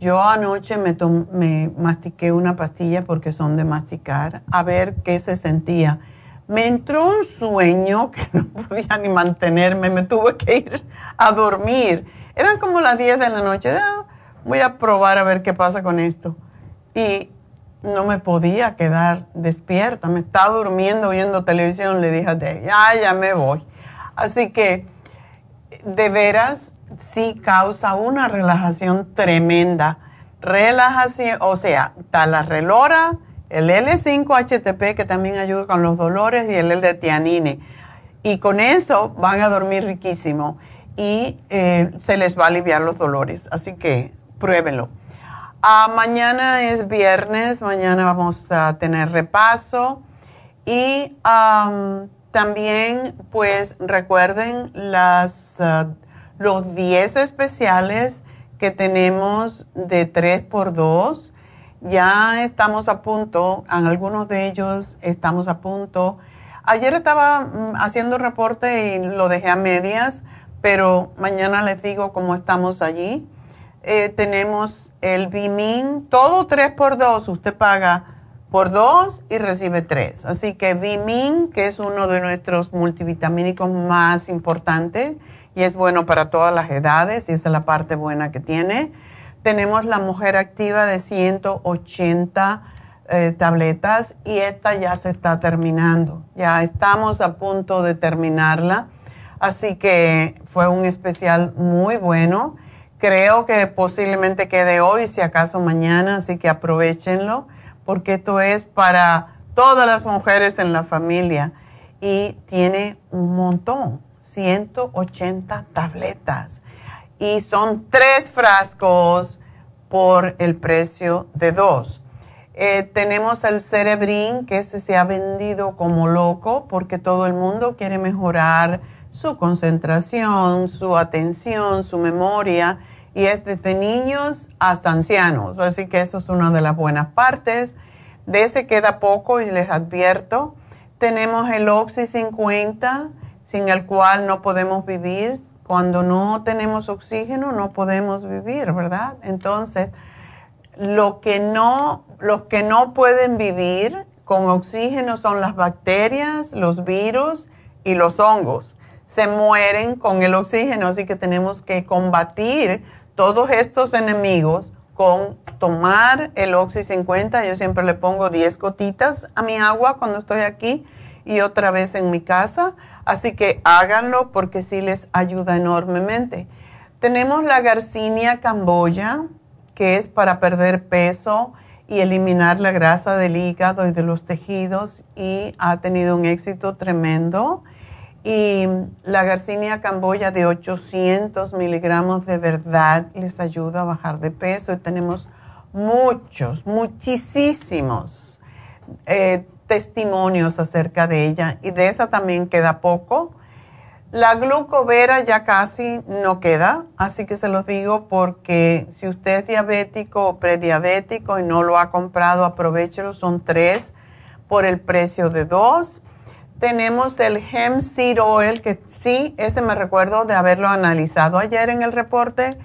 Yo anoche me, me mastiqué una pastilla porque son de masticar, a ver qué se sentía me entró un sueño *laughs* que no podía ni mantenerme, me tuve que ir a dormir. Eran como las 10 de la noche, ah, voy a probar a ver qué pasa con esto. Y no me podía quedar despierta, me estaba durmiendo viendo televisión, le dije a ya, ya me voy. Así que de veras sí causa una relajación tremenda. Relajación, o sea, está la relora, el L5-HTP que también ayuda con los dolores y el L-Tianine. Y con eso van a dormir riquísimo y eh, se les va a aliviar los dolores. Así que pruébenlo. Ah, mañana es viernes, mañana vamos a tener repaso y también pues recuerden las, ah, los 10 especiales que tenemos de 3x2 ya estamos a punto, en algunos de ellos estamos a punto. Ayer estaba mm, haciendo reporte y lo dejé a medias, pero mañana les digo cómo estamos allí. Eh, tenemos el Bimin, todo 3 por 2, usted paga por 2 y recibe 3. Así que Bimin, que es uno de nuestros multivitamínicos más importantes y es bueno para todas las edades y esa es la parte buena que tiene tenemos la mujer activa de 180 eh, tabletas y esta ya se está terminando. Ya estamos a punto de terminarla. Así que fue un especial muy bueno. Creo que posiblemente quede hoy, si acaso mañana, así que aprovechenlo, porque esto es para todas las mujeres en la familia y tiene un montón, 180 tabletas y son tres frascos por el precio de dos. Eh, tenemos el Cerebrin, que ese se ha vendido como loco porque todo el mundo quiere mejorar su concentración, su atención, su memoria, y es desde niños hasta ancianos. Así que eso es una de las buenas partes. De ese queda poco y les advierto. Tenemos el Oxy 50, sin el cual no podemos vivir cuando no tenemos oxígeno no podemos vivir, ¿verdad? Entonces, lo que no, los que no pueden vivir con oxígeno son las bacterias, los virus y los hongos. Se mueren con el oxígeno, así que tenemos que combatir todos estos enemigos con tomar el Oxy 50. Yo siempre le pongo 10 gotitas a mi agua cuando estoy aquí y otra vez en mi casa. Así que háganlo porque sí les ayuda enormemente. Tenemos la Garcinia camboya, que es para perder peso y eliminar la grasa del hígado y de los tejidos y ha tenido un éxito tremendo. Y la Garcinia camboya de 800 miligramos de verdad les ayuda a bajar de peso y tenemos muchos, muchísimos eh, testimonios acerca de ella y de esa también queda poco. La glucovera ya casi no queda, así que se los digo porque si usted es diabético o prediabético y no lo ha comprado, aprovechelo, son tres por el precio de dos. Tenemos el Hemp Seed Oil, que sí, ese me recuerdo de haberlo analizado ayer en el reporte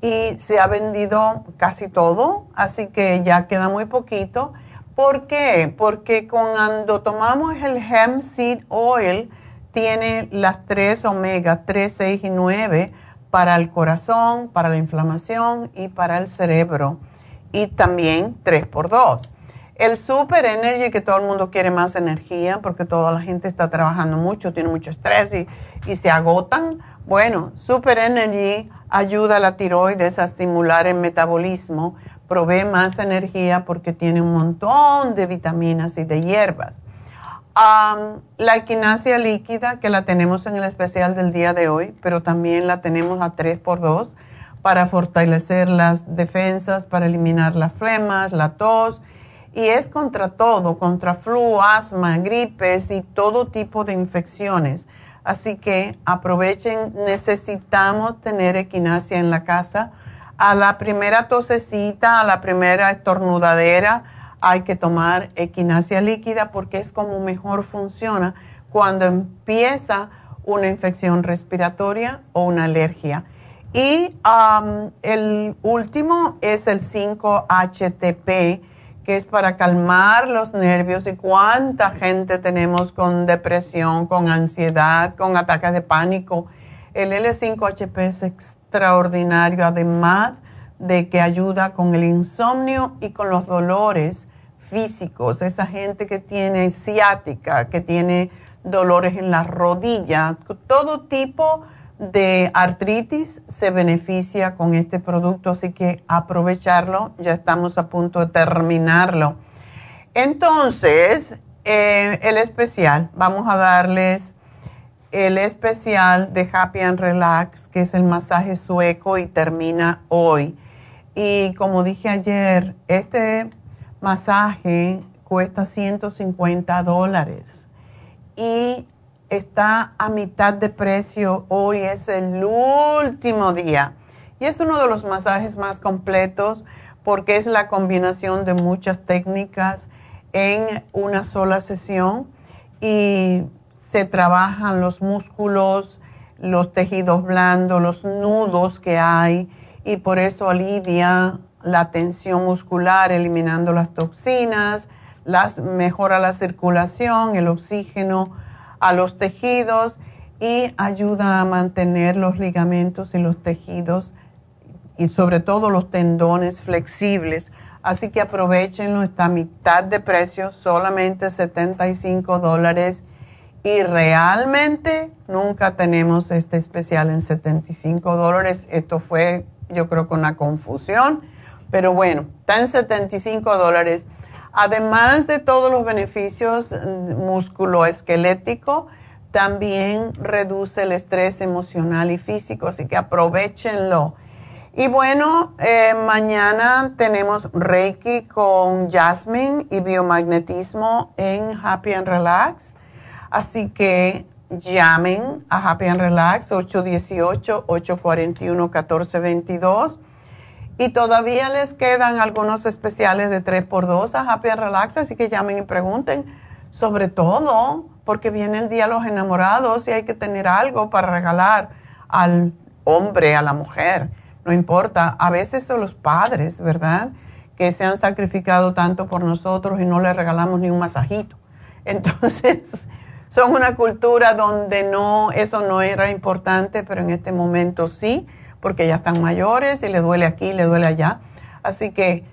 y se ha vendido casi todo, así que ya queda muy poquito. ¿Por qué? Porque cuando tomamos el hemp seed oil, tiene las tres omega 3, 6 y 9 para el corazón, para la inflamación y para el cerebro. Y también 3 por 2. El Super Energy, que todo el mundo quiere más energía porque toda la gente está trabajando mucho, tiene mucho estrés y, y se agotan, Bueno, Super Energy ayuda a la tiroides a estimular el metabolismo, provee más energía porque tiene un montón de vitaminas y de hierbas. la equinacia líquida, que la tenemos en el especial del día de hoy, pero también la tenemos a 3x2 para fortalecer las defensas, para eliminar las flemas, la tos, y es contra todo, contra flu, asma, gripes y todo tipo de infecciones. Así que aprovechen, necesitamos tener equinacia en la casa. A la primera tosecita, a la primera estornudadera, hay que tomar equinacia líquida porque es como mejor funciona cuando empieza una infección respiratoria o una alergia. Y el último es el 5-HTP que es para calmar los nervios y cuánta gente tenemos con depresión, con ansiedad, con ataques de pánico. El L5HP es extraordinario, además de que ayuda con el insomnio y con los dolores físicos. Esa gente que tiene ciática, que tiene dolores en las rodillas, todo tipo de artritis se beneficia con este producto, así que aprovecharlo, ya estamos a punto de terminarlo. Entonces, eh, el especial, vamos a darles el especial de Happy and Relax, que es el masaje sueco y termina hoy. Y como dije ayer, este masaje cuesta 150 dólares. Y está a mitad de precio. Hoy es el último día. Y es uno de los masajes más completos porque es la combinación de muchas técnicas en una sola sesión y se trabajan los músculos, los tejidos blandos, los nudos que hay y por eso alivia la tensión muscular eliminando las toxinas, las, mejora la circulación, el oxígeno a los tejidos y ayuda a mantener los ligamentos y los tejidos y sobre todo los tendones flexibles. Así que aprovechenlo, está mitad de precio, solamente 75 dólares. Y realmente nunca tenemos este especial en 75 dólares. Esto fue, yo creo, con una confusión. Pero bueno, está en 75 dólares Además de todos los beneficios mm, musculoesquelético, también reduce el estrés emocional y físico, así que aprovechenlo. Y bueno, eh, mañana tenemos Reiki con Jasmine y biomagnetismo en Happy and Relax. Así que llamen a Happy and Relax 818-841-1422 y todavía les quedan algunos especiales de 3x2 a Happy Relax, así que llamen y pregunten. Sobre todo porque viene el Día de los Enamorados y hay que tener algo para regalar al hombre, a la mujer. No importa, a veces son los padres, ¿verdad? Que se han sacrificado tanto por nosotros y no les regalamos ni un masajito. *laughs* Entonces, son una cultura donde no, eso no era importante, pero en este momento sí porque ya están mayores y le duele aquí, le duele allá. Así que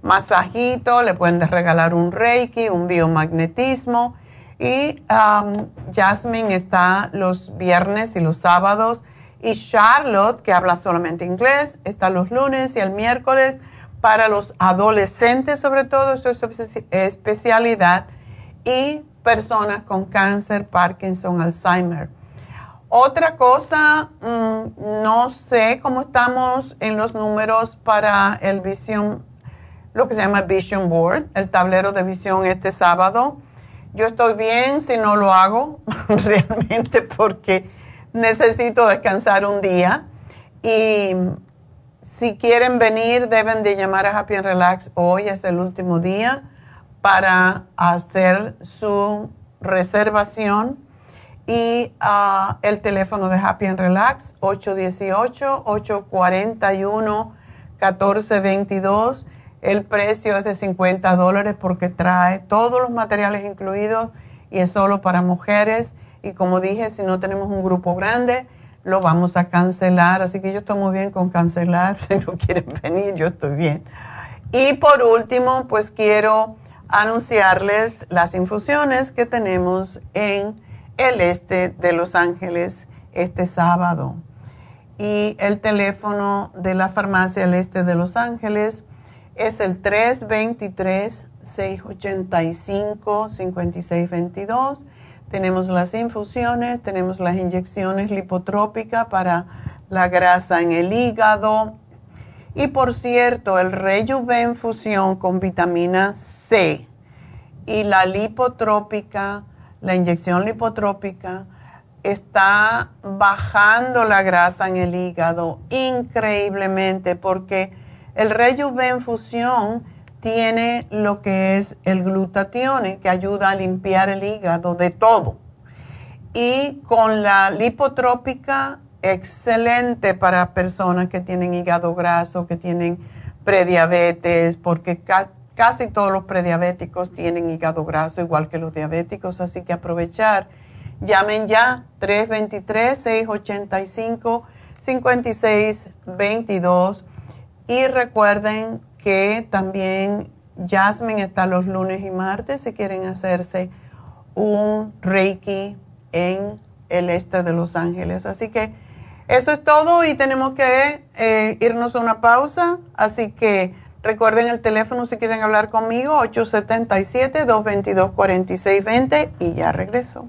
masajito, le pueden regalar un reiki, un biomagnetismo. Y um, Jasmine está los viernes y los sábados. Y Charlotte, que habla solamente inglés, está los lunes y el miércoles para los adolescentes, sobre todo, eso es su especialidad. Y personas con cáncer, Parkinson, Alzheimer. Otra cosa, mm, no sé cómo estamos en los números para el Vision, lo que se llama Vision Board, el tablero de visión este sábado. Yo estoy bien si no lo hago, *laughs* realmente porque necesito descansar un día. Y si quieren venir, deben de llamar a Happy and Relax. Hoy es el último día para hacer su reservación y ah, el teléfono de Happy and Relax 818-841-1422. El precio es de 50 dólares porque trae todos los materiales incluidos y es solo para mujeres. Y como dije, si no tenemos un grupo grande, lo vamos a cancelar. Así que yo estoy muy bien con cancelar. *laughs* Si no quieren venir, yo estoy bien. Y por último, pues quiero anunciarles las infusiones que tenemos en el este de Los Ángeles, este sábado. Y el teléfono de la farmacia al este de Los Ángeles es el 323-685-5622. Tenemos las infusiones, tenemos las inyecciones lipotrópicas para la grasa en el hígado. Y por cierto, el Rejuven Fusión con vitamina C y la lipotrópica, la inyección lipotrópica, está bajando la grasa en el hígado increíblemente porque el Rejuven Fusión tiene lo que es el glutatión que ayuda a limpiar el hígado de todo. Y con la lipotrópica, excelente para personas que tienen hígado graso, que tienen prediabetes, porque casi todos los prediabéticos tienen hígado graso, igual que los diabéticos, así que aprovechar. Llamen ya 323-685-5622 y recuerden que también Jasmine está los lunes y martes si quieren hacerse un Reiki en el este de Los Ángeles. Así que eso es todo y tenemos que eh, irnos a una pausa. Así que recuerden el teléfono si quieren hablar conmigo, 877-222-4620 y ya regreso.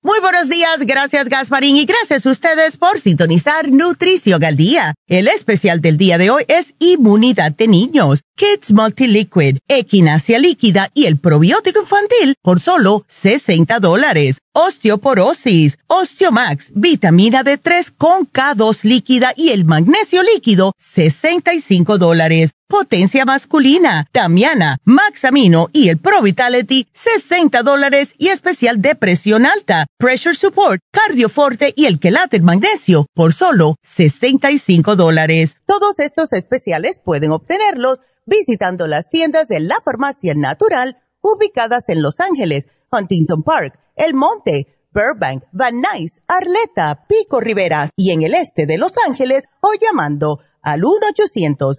Muy buenos días, gracias Gasparín y gracias a ustedes por sintonizar Nutrición al Día. El especial del día de hoy es Inmunidad de Niños, Kids Multiliquid, Equinacia Líquida y el probiótico infantil por solo 60 dólares. Osteoporosis, Osteomax, vitamina D3 con K2 líquida y el magnesio líquido, 65 dólares potencia masculina, Damiana, Maxamino y el Pro Vitality, 60 dólares y especial de presión alta, Pressure Support, Cardioforte y el Quelate Magnesio por solo 65 dólares. Todos estos especiales pueden obtenerlos visitando las tiendas de la Farmacia Natural ubicadas en Los Ángeles, Huntington Park, El Monte, Burbank, Van Nuys, Arleta, Pico Rivera y en el este de Los Ángeles o llamando al 1 800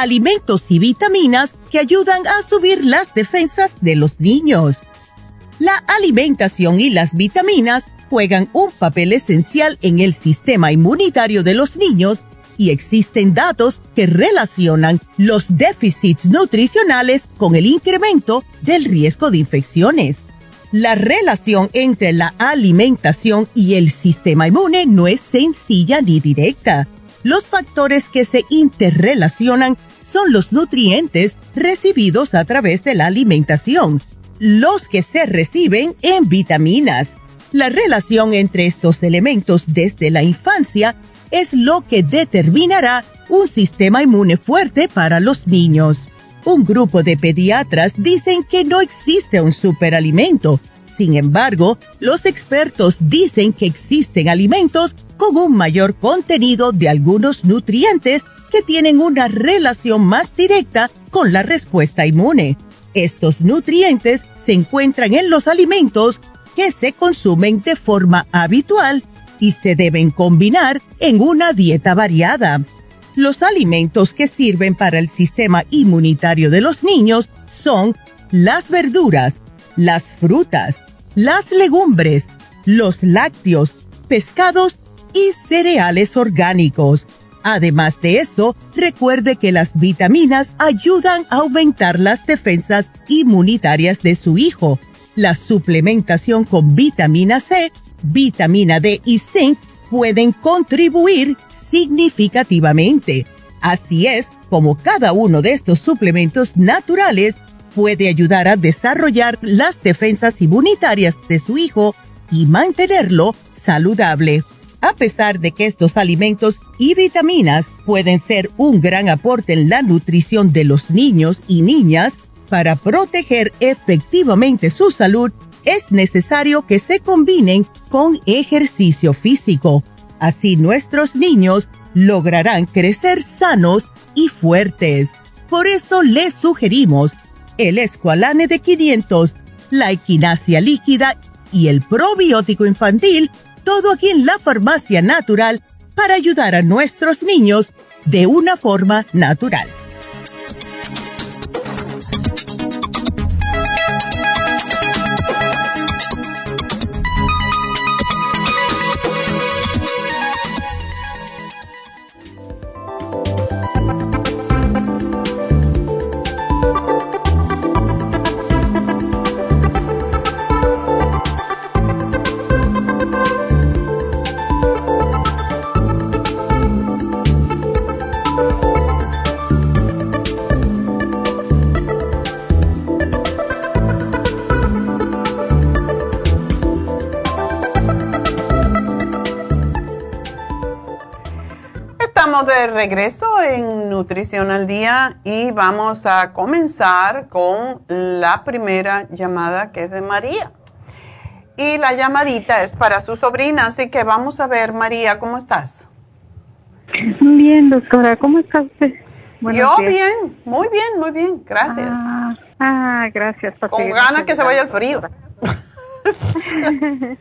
Alimentos y vitaminas que ayudan a subir las defensas de los niños. La alimentación y las vitaminas juegan un papel esencial en el sistema inmunitario de los niños y existen datos que relacionan los déficits nutricionales con el incremento del riesgo de infecciones. La relación entre la alimentación y el sistema inmune no es sencilla ni directa. Los factores que se interrelacionan son los nutrientes recibidos a través de la alimentación, los que se reciben en vitaminas. La relación entre estos elementos desde la infancia es lo que determinará un sistema inmune fuerte para los niños. Un grupo de pediatras dicen que no existe un superalimento. Sin embargo, los expertos dicen que existen alimentos con un mayor contenido de algunos nutrientes que tienen una relación más directa con la respuesta inmune. Estos nutrientes se encuentran en los alimentos que se consumen de forma habitual y se deben combinar en una dieta variada. Los alimentos que sirven para el sistema inmunitario de los niños son las verduras, las frutas, las legumbres, los lácteos, pescados y cereales orgánicos. Además de eso, recuerde que las vitaminas ayudan a aumentar las defensas inmunitarias de su hijo. La suplementación con vitamina C vitamina D y zinc pueden contribuir significativamente. Así es como cada uno de estos suplementos naturales puede ayudar a desarrollar las defensas inmunitarias de su hijo y mantenerlo saludable. A pesar de que estos alimentos y vitaminas pueden ser un gran aporte en la nutrición de los niños y niñas para proteger efectivamente su salud, es necesario que se combinen con ejercicio físico. Así nuestros niños lograrán crecer sanos y fuertes. Por eso les sugerimos el Esqualane de 500, la equinacia líquida y el probiótico infantil, todo aquí en la farmacia natural para ayudar a nuestros niños de una forma natural. De regreso en Nutrición al Día y vamos a comenzar con la primera llamada que es de María. Y la llamadita es para su sobrina, así que vamos a ver, María, ¿cómo estás? Bien, doctora, ¿cómo está usted? Yo bien, muy bien, muy bien, gracias. Ah, ah gracias. Con ganas que se vaya el frío. *laughs*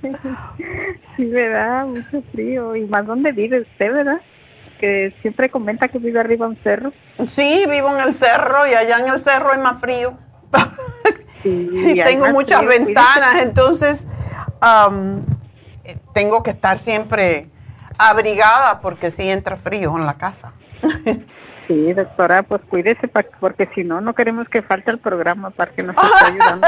sí, ¿verdad? Mucho frío. ¿Y más dónde vive usted, verdad? Que siempre comenta que vive arriba en un cerro. Sí, vivo en el cerro y allá en el cerro hay más frío. *laughs* *laughs* y tengo muchas ventanas, entonces tengo que estar siempre abrigada porque si entra frío en la casa. *laughs* Sí, doctora, pues cuídese porque si no, no queremos que falte el programa para que nos esté ayudando.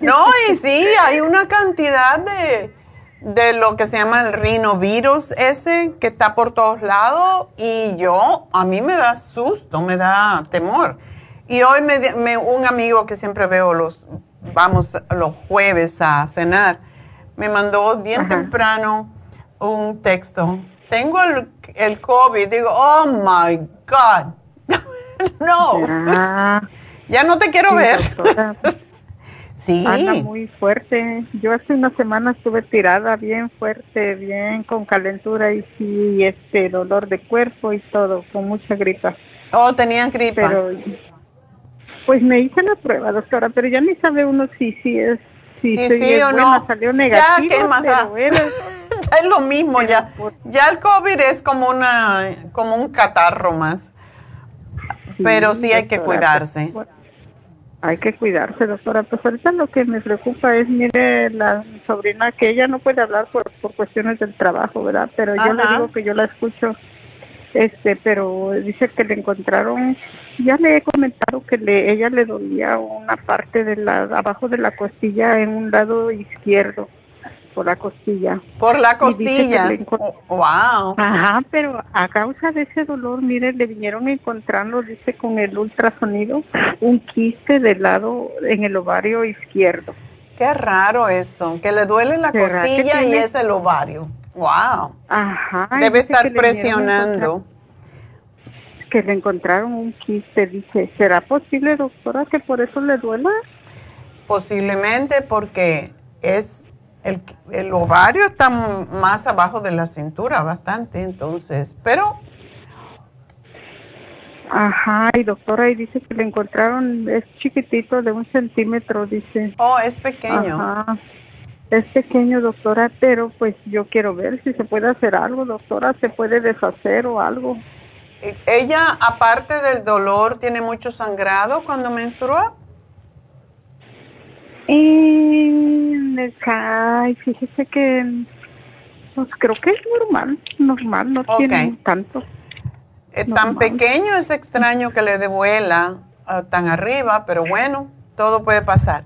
no, y sí, hay una cantidad de, de lo que se llama el rinovirus ese que está por todos lados y yo, a mí me da susto, me da temor. Y hoy me, un amigo que siempre veo los, vamos los jueves a cenar, me mandó bien temprano un texto. Tengo el, el COVID, digo, oh my God, *laughs* no, ya no te quiero ver. *laughs* Sí. Anda muy fuerte. Yo hace una semana estuve tirada bien fuerte, bien con calentura y sí, este dolor de cuerpo y todo, con mucha gripa. Oh, tenían gripa. Pero, pues me hice la prueba, doctora, pero ya ni sabe uno si sí es si sí, o no. Salió negativo, *laughs* ya, ¿qué es lo mismo ya. Ya el COVID es como una como un catarro más. pero sí hay que cuidarse. Hay que cuidarse, doctora. Pues ahorita lo que me preocupa es, mire, la sobrina, que ella no puede hablar por, por cuestiones del trabajo, ¿verdad? Pero yo le digo que yo la escucho, este, pero dice que le encontraron, ya le he comentado que le, ella le dolía una parte de la, abajo de la costilla en un lado izquierdo por la costilla. Por la costilla. wow. Ajá, pero a causa de ese dolor, mire, le vinieron encontrando, dice, con el ultrasonido, un quiste del lado en el ovario izquierdo. Qué raro eso, que le duele la costilla y es el ovario. Wow. Ajá. Debe estar presionando. Que le encontraron un quiste, dice, ¿será posible, doctora, que por eso le duela? Posiblemente porque es el, el, ovario está más abajo de la cintura, bastante, entonces, pero... Ajá, y doctora, y dice que le encontraron, es chiquitito, de un centímetro, dice. Oh, es pequeño. Ajá. Es pequeño, doctora, pero pues yo quiero ver si se puede hacer algo, doctora, se puede deshacer o algo. ¿Ella, aparte del dolor, tiene mucho sangrado cuando menstrua? Y ay, fíjese que pues creo que es normal, normal, no tiene tanto. Es tan pequeño es extraño que le devuela uh, tan arriba, pero bueno, todo puede pasar.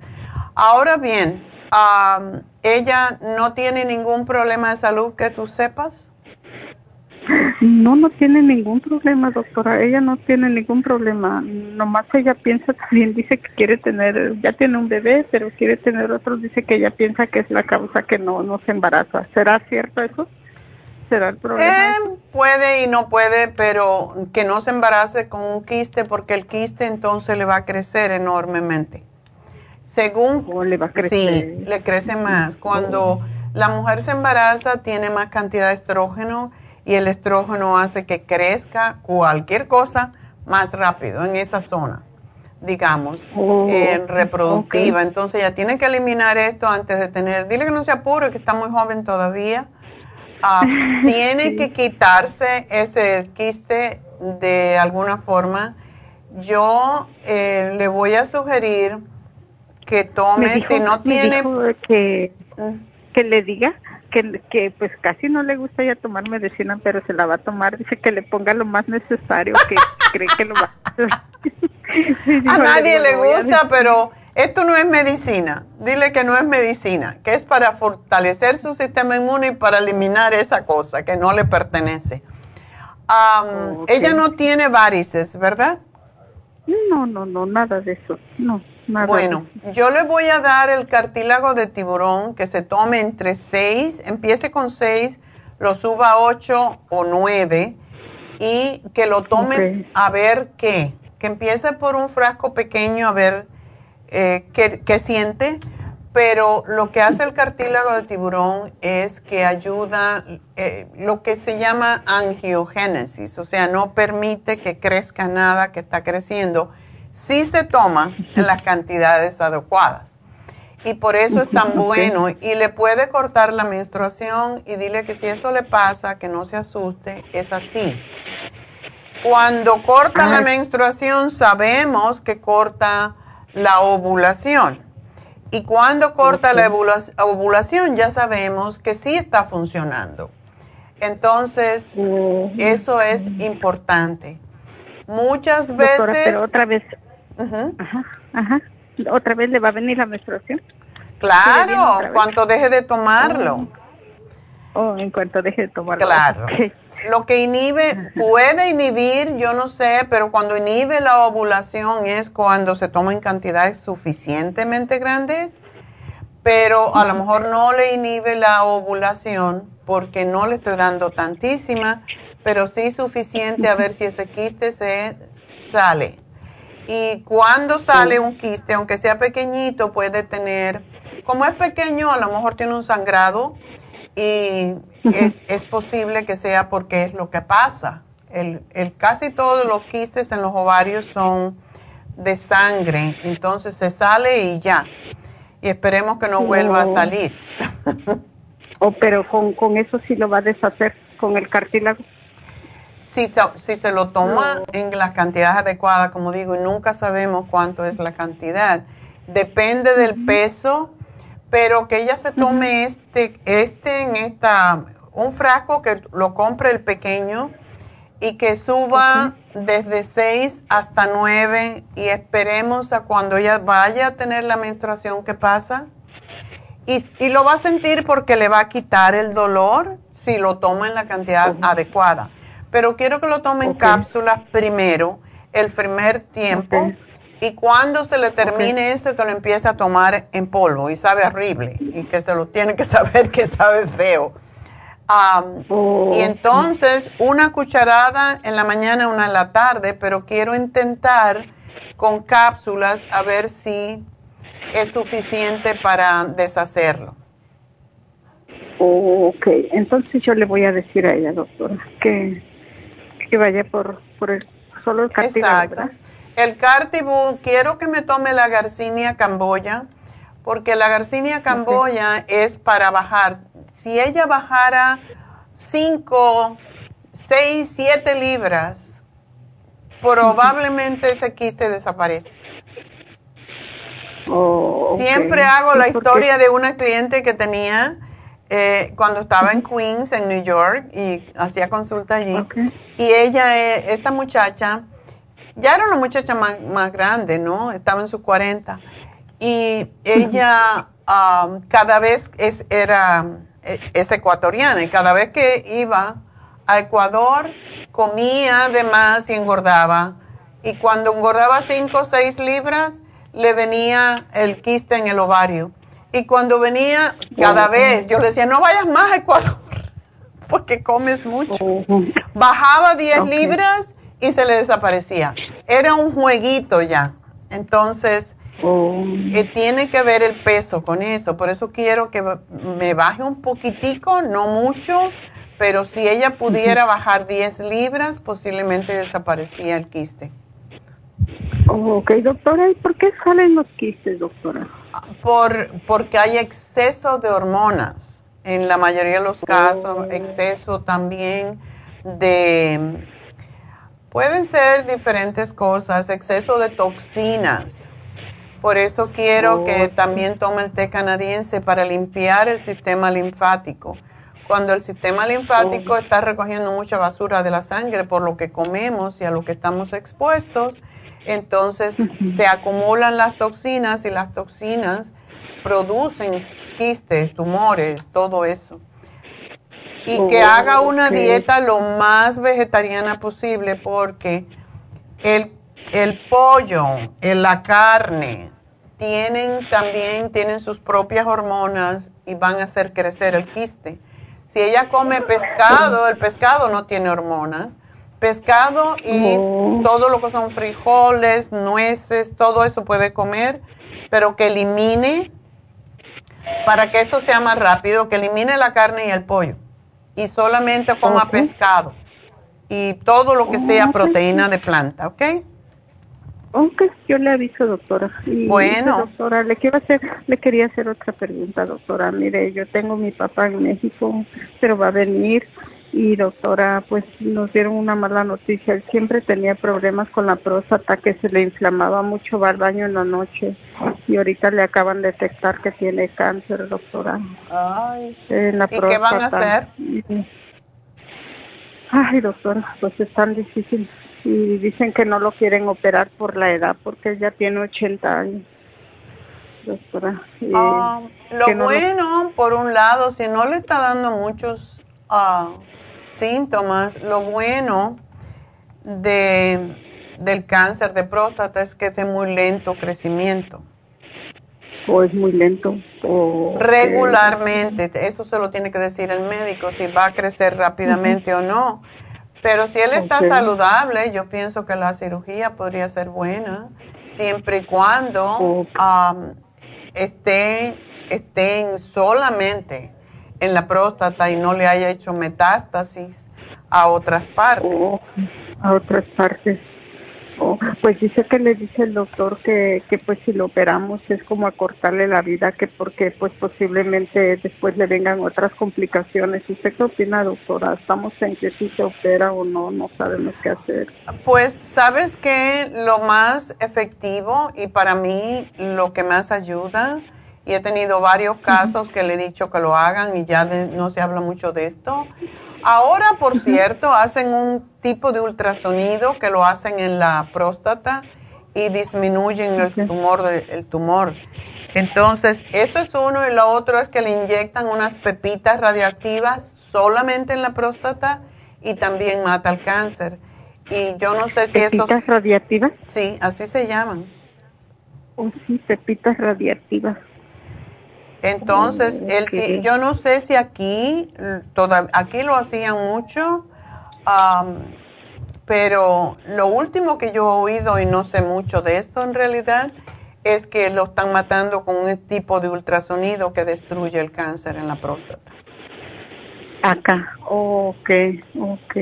Ahora bien, ¿ella no tiene ningún problema de salud que tú sepas? No, no tiene ningún problema, doctora. Ella no tiene ningún problema. Nomás ella piensa también, dice que quiere tener, ya tiene un bebé, pero quiere tener otro. Dice que ella piensa que es la causa que no, no se embaraza. ¿Será cierto eso? ¿Será el problema? Eh, puede y no puede, pero que no se embarace con un quiste porque el quiste entonces le va a crecer enormemente. Según... Oh, le va a crecer. Sí, le crece más. Cuando la mujer se embaraza, tiene más cantidad de estrógeno y el estrógeno hace que crezca cualquier cosa más rápido en esa zona, digamos, oh, reproductiva. Entonces ya tiene que eliminar esto antes de tener, dile que no se apure, que está muy joven todavía. Ah, *laughs* tiene que quitarse ese quiste de alguna forma. Yo eh, le voy a sugerir que tome, si no tiene... que, mm. que le diga que, pues casi no le gusta ya tomar medicina, pero se la va a tomar. Dice que le ponga lo más necesario, que *laughs* cree que lo va a *laughs* A nadie le gusta, pero esto no es medicina. Dile que no es medicina, que es para fortalecer su sistema inmune y para eliminar esa cosa que no le pertenece. Ella no tiene varices, ¿verdad? No, no, no, nada de eso. No bueno, yo le voy a dar el cartílago de tiburón que se tome entre 6, empiece con 6, lo suba a 8 o 9 y que lo tome a ver qué, que empiece por un frasco pequeño a ver eh, qué, siente, pero lo que hace el cartílago de tiburón es que ayuda eh, lo que se llama angiogénesis, o sea, no permite que crezca nada que está creciendo si se toma en las cantidades adecuadas. Y por eso es tan *laughs* bueno. Y le puede cortar la menstruación y dile que si eso le pasa, que no se asuste, es así. Cuando corta la menstruación, sabemos que corta la ovulación. Y cuando corta la ovulación, ya sabemos que sí está funcionando. Entonces, eso es importante. Muchas veces... pero otra vez, Ajá. Ajá, ¿Otra vez le va a venir la menstruación? Claro, cuanto deje de tomarlo. Oh, oh en cuanto deje de tomarlo. Claro. Lo que inhibe, puede inhibir, yo no sé, pero cuando inhibe la ovulación es cuando se toma en cantidades suficientemente grandes, pero a lo mejor no le inhibe la ovulación porque no le estoy dando tantísima, pero sí suficiente a ver si ese quiste se sale y cuando sale un quiste, aunque sea pequeñito, puede tener, como es pequeño, a lo mejor tiene un sangrado y es, posible que sea porque es lo que pasa. El, el, casi todos los quistes en los ovarios son de sangre, entonces se sale y ya. Y esperemos que no vuelva a salir. *laughs* oh, pero con, con eso sí lo va a deshacer, con el cartílago. Si, si se lo toma en las cantidades adecuadas, como digo, y nunca sabemos cuánto es la cantidad, depende del peso, pero que ella se tome este, este en esta, un frasco que lo compre el pequeño y que suba desde 6 hasta 9 y esperemos a cuando ella vaya a tener la menstruación que pasa. Y, y, lo va a sentir porque le va a quitar el dolor si lo toma en la cantidad adecuada. Pero quiero que lo tome en cápsulas primero, el primer tiempo, y cuando se le termine eso, que lo empiece a tomar en polvo y sabe horrible, y que se lo tiene que *laughs* saber que sabe feo. Oh. Y entonces una cucharada en la mañana, una en la tarde, pero quiero intentar con cápsulas a ver si es suficiente para deshacerlo. ok, entonces yo le voy a decir a ella, doctora, que, que vaya por, por el, solo el. Exacto. El cartibú, quiero que me tome la garcinia camboya, porque la garcinia camboya es para bajar si ella bajara 5, 6, 7 libras, probablemente ese quiste desaparece. Oh, Siempre hago la historia de una cliente que tenía eh, cuando estaba en Queens, en New York, y hacía consulta allí. Y ella, eh, esta muchacha, ya era una muchacha más, grande, ¿no? Estaba en sus 40. Y ella um, cada vez es, era e, es ecuatoriana y cada vez que iba a Ecuador comía de más y engordaba. Y cuando engordaba 5 o 6 libras, le venía el quiste en el ovario. Y cuando venía, cada vez, yo le decía, no vayas más a Ecuador, *laughs* porque comes mucho. Bajaba 10 libras y se le desaparecía. Era un jueguito ya. Entonces, Oh. tiene que ver el peso con eso. Por eso quiero que me baje un poquitico, no mucho, pero si ella pudiera bajar 10 libras, posiblemente desaparecía el quiste. Oh, ok, doctora, ¿y por qué salen los quistes, doctora? Por, porque hay exceso de hormonas. En la mayoría de los casos, oh. exceso también de... Pueden ser diferentes cosas, exceso de toxinas por eso quiero que también tome el té canadiense para limpiar el sistema linfático. Cuando el sistema linfático está recogiendo mucha basura de la sangre por lo que comemos y a lo que estamos expuestos, entonces se acumulan las toxinas y las toxinas producen quistes, tumores, todo eso. Y que haga una dieta lo más vegetariana posible porque el, el pollo, la carne, tienen también, tienen sus propias hormonas y van a hacer crecer el quiste. Si ella come pescado, el pescado no tiene hormonas. Pescado y oh. todo lo que son frijoles, nueces, todo eso puede comer, pero que elimine, para que esto sea más rápido, que elimine la carne y el pollo. Y solamente coma pescado. Y todo lo que sea proteína de planta, ¿ok? Aunque yo le aviso, doctora. bueno. Doctora, le quiero hacer, le quería hacer otra pregunta, doctora. Mire, yo tengo mi papá en México, pero va a venir y doctora, pues nos dieron una mala noticia. Él siempre tenía problemas con la próstata, que se le inflamaba mucho, va al baño en la noche y ahorita le acaban de detectar que tiene cáncer, doctora. Ay. En la ¿Y qué van a hacer? Ay, doctora, pues es tan difícil y dicen que no lo quieren operar por la edad porque él ya tiene 80 años. Doctora. Ah, lo bueno, por un lado, si no le está dando muchos ah, síntomas, lo bueno de, del cáncer de próstata es que es de muy lento crecimiento. ¿O es muy lento? Regularmente, eso se lo tiene que decir el médico, si va a crecer rápidamente o no. Pero si él está saludable, yo pienso que la cirugía podría ser buena, siempre y cuando esté, estén solamente en la próstata y no le haya hecho metástasis a otras partes. Oh, a otras partes. Oh, pues dice que le dice el doctor que, que pues si lo operamos es como acortarle la vida, que porque pues posiblemente después le vengan otras complicaciones. ¿Usted qué opina, doctora? ¿Estamos en que si se opera o no? No sabemos qué hacer. Pues sabes que lo más efectivo y para mí lo que más ayuda, y he tenido varios casos que le he dicho que lo hagan y ya no se habla mucho de esto, Ahora, por cierto, hacen un tipo de ultrasonido que lo hacen en la próstata y disminuyen el tumor. el tumor. Entonces, eso es uno y lo otro es que le inyectan unas pepitas radioactivas solamente en la próstata y también mata el cáncer. Y yo no sé si eso... ¿Pepitas radiactivas? Sí, así se llaman. Oh, sí, pepitas radiactivas. Entonces, el, yo no sé si aquí, toda, aquí lo hacían mucho, pero lo último que yo he oído, y no sé mucho de esto en realidad, es que lo están matando con un tipo de ultrasonido que destruye el cáncer en la próstata. Acá, ok, ok.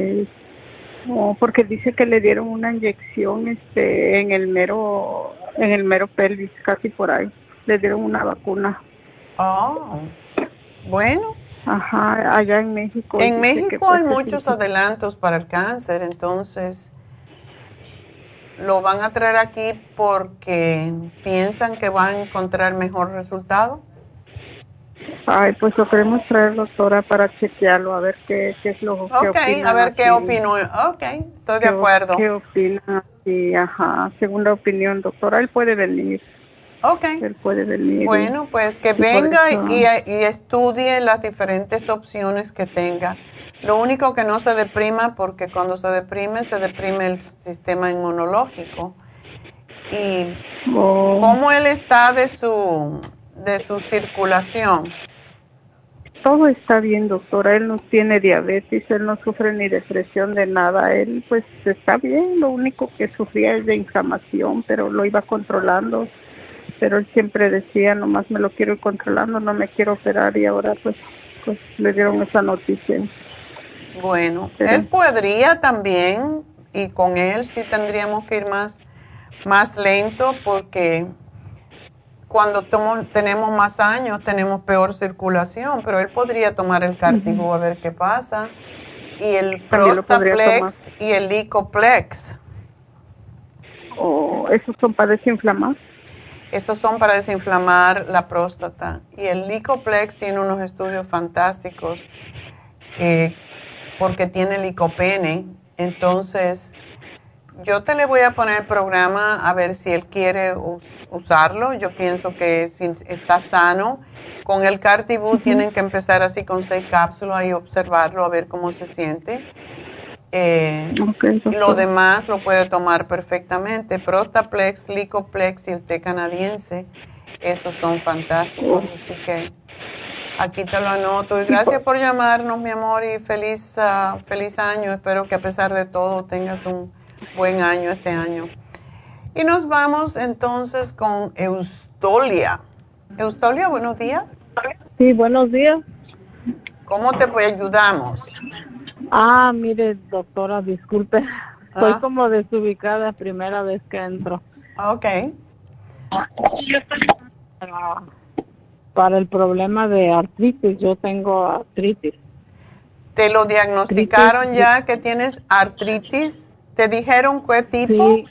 Oh, porque dice que le dieron una inyección este, en el mero, en el mero pelvis, casi por ahí. Le dieron una vacuna Oh, bueno. Ajá, allá en México. En México hay muchos adelantos para el cáncer, entonces lo van a traer aquí porque piensan que van a encontrar mejor resultado. Ay, pues lo queremos traer, doctora, para chequearlo, a ver qué, qué es lo que Ok, a ver qué opino. Ok, estoy de acuerdo. ¿Qué opina? Sí, ajá, segunda opinión, doctora, él puede venir. Ok. Él puede venir. Bueno, pues que venga y, estudie las diferentes opciones que tenga. Lo único que no se deprima, porque cuando se deprime, se deprime el sistema inmunológico. ¿Y oh. cómo él está de su, de su circulación? Todo está bien, doctora. Él no tiene diabetes, él no sufre ni depresión de nada. Él, pues, está bien. Lo único que sufría es de inflamación, pero lo iba controlando pero él siempre decía, nomás me lo quiero ir controlando, no me quiero operar y ahora pues, pues le dieron esa noticia. Bueno, él podría también y con él sí tendríamos que ir más, más lento porque cuando tenemos más años tenemos peor circulación, pero él podría tomar el Cartibu a ver qué pasa. Y el Prostaplex y el Licoplex. ¿O esos son para desinflamar? Estos son para desinflamar la próstata. Y el Licoplex tiene unos estudios fantásticos eh, porque tiene licopene. Entonces, yo te le voy a poner el programa a ver si él quiere usarlo. Yo pienso que si está sano. Con el Cartibú tienen que empezar así con seis cápsulas y observarlo a ver cómo se siente. Eh, lo demás lo puede tomar perfectamente. Prostaplex, Licoplex y el té canadiense, esos son fantásticos. Así que aquí te lo anoto. Y gracias por llamarnos, mi amor, y feliz, ah, feliz año. Espero que a pesar de todo tengas un buen año este año. Y nos vamos entonces con Eustolia. Eustolia, buenos días. Sí, buenos días. ¿Cómo te ayudamos? Ah, mire, doctora, disculpe. *laughs* Soy como desubicada primera vez que entro. Ok. Para, el problema de artritis, yo tengo artritis. ¿Te lo diagnosticaron ya que tienes artritis? ¿Te dijeron qué tipo? Sí.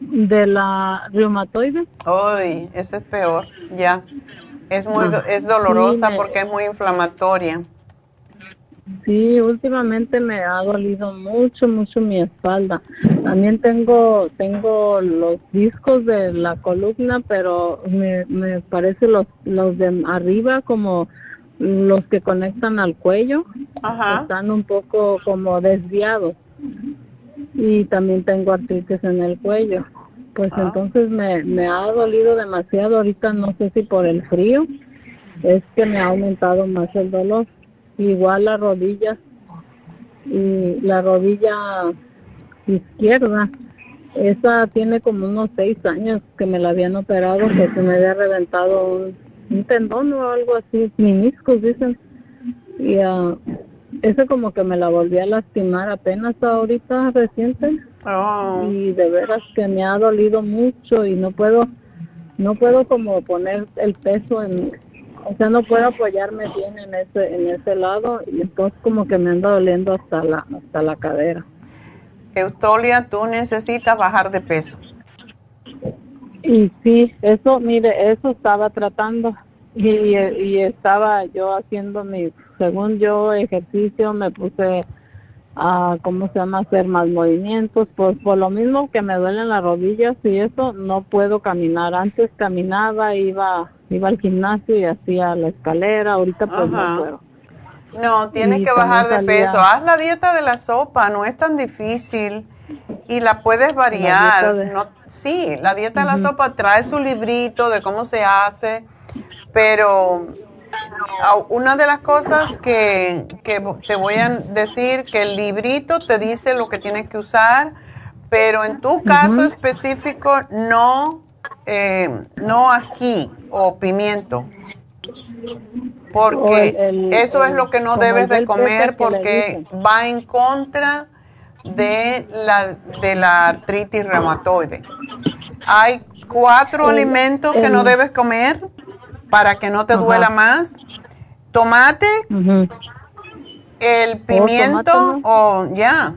De la reumatoide. Uy, ese es peor, ya. Es muy, ah, es dolorosa porque es muy inflamatoria. Sí, últimamente me ha dolido mucho, mucho mi espalda. También tengo, tengo los discos de la columna, pero me, me parece los, los de arriba como los que conectan al cuello. Están un poco como desviados. Y también tengo artritis en el cuello. Pues ah. entonces me, me ha dolido demasiado. Ahorita no sé si por el frío es que me ha aumentado más el dolor igual la rodilla y la rodilla izquierda. Esa tiene como unos seis años que me la habían operado porque me había reventado un, tendón o algo así meniscos dicen. Y uh, eso como que me la volví a lastimar apenas ahorita reciente. Oh. Y de veras que me ha dolido mucho y no puedo, no puedo como poner el peso en, o sea, no puedo apoyarme bien en ese, en ese lado y entonces como que me anda doliendo hasta la, hasta la cadera. Eutolia, tú necesitas bajar de peso. Y sí, eso, mire, eso estaba tratando y, y estaba yo haciendo mi, según yo, ejercicio, me puse a, ¿cómo se llama?, hacer más movimientos, pues por lo mismo que me duelen las rodillas y eso, no puedo caminar. Antes caminaba, iba, iba al gimnasio y hacía la escalera, ahorita pues no puedo. No, tienes que bajar de peso. Haz la dieta de la sopa, no es tan difícil y la puedes variar. no, sí, la dieta de la sopa trae su librito de cómo se hace, pero una de las cosas que, te voy a decir, que el librito te dice lo que tienes que usar, pero en tu caso específico no, eh, no ají o pimiento. Porque eso es lo que no debes de comer porque va en contra de la, de la artritis reumatoide. Hay cuatro alimentos que no debes comer para que no te duela más. Tomate, el pimiento o ya,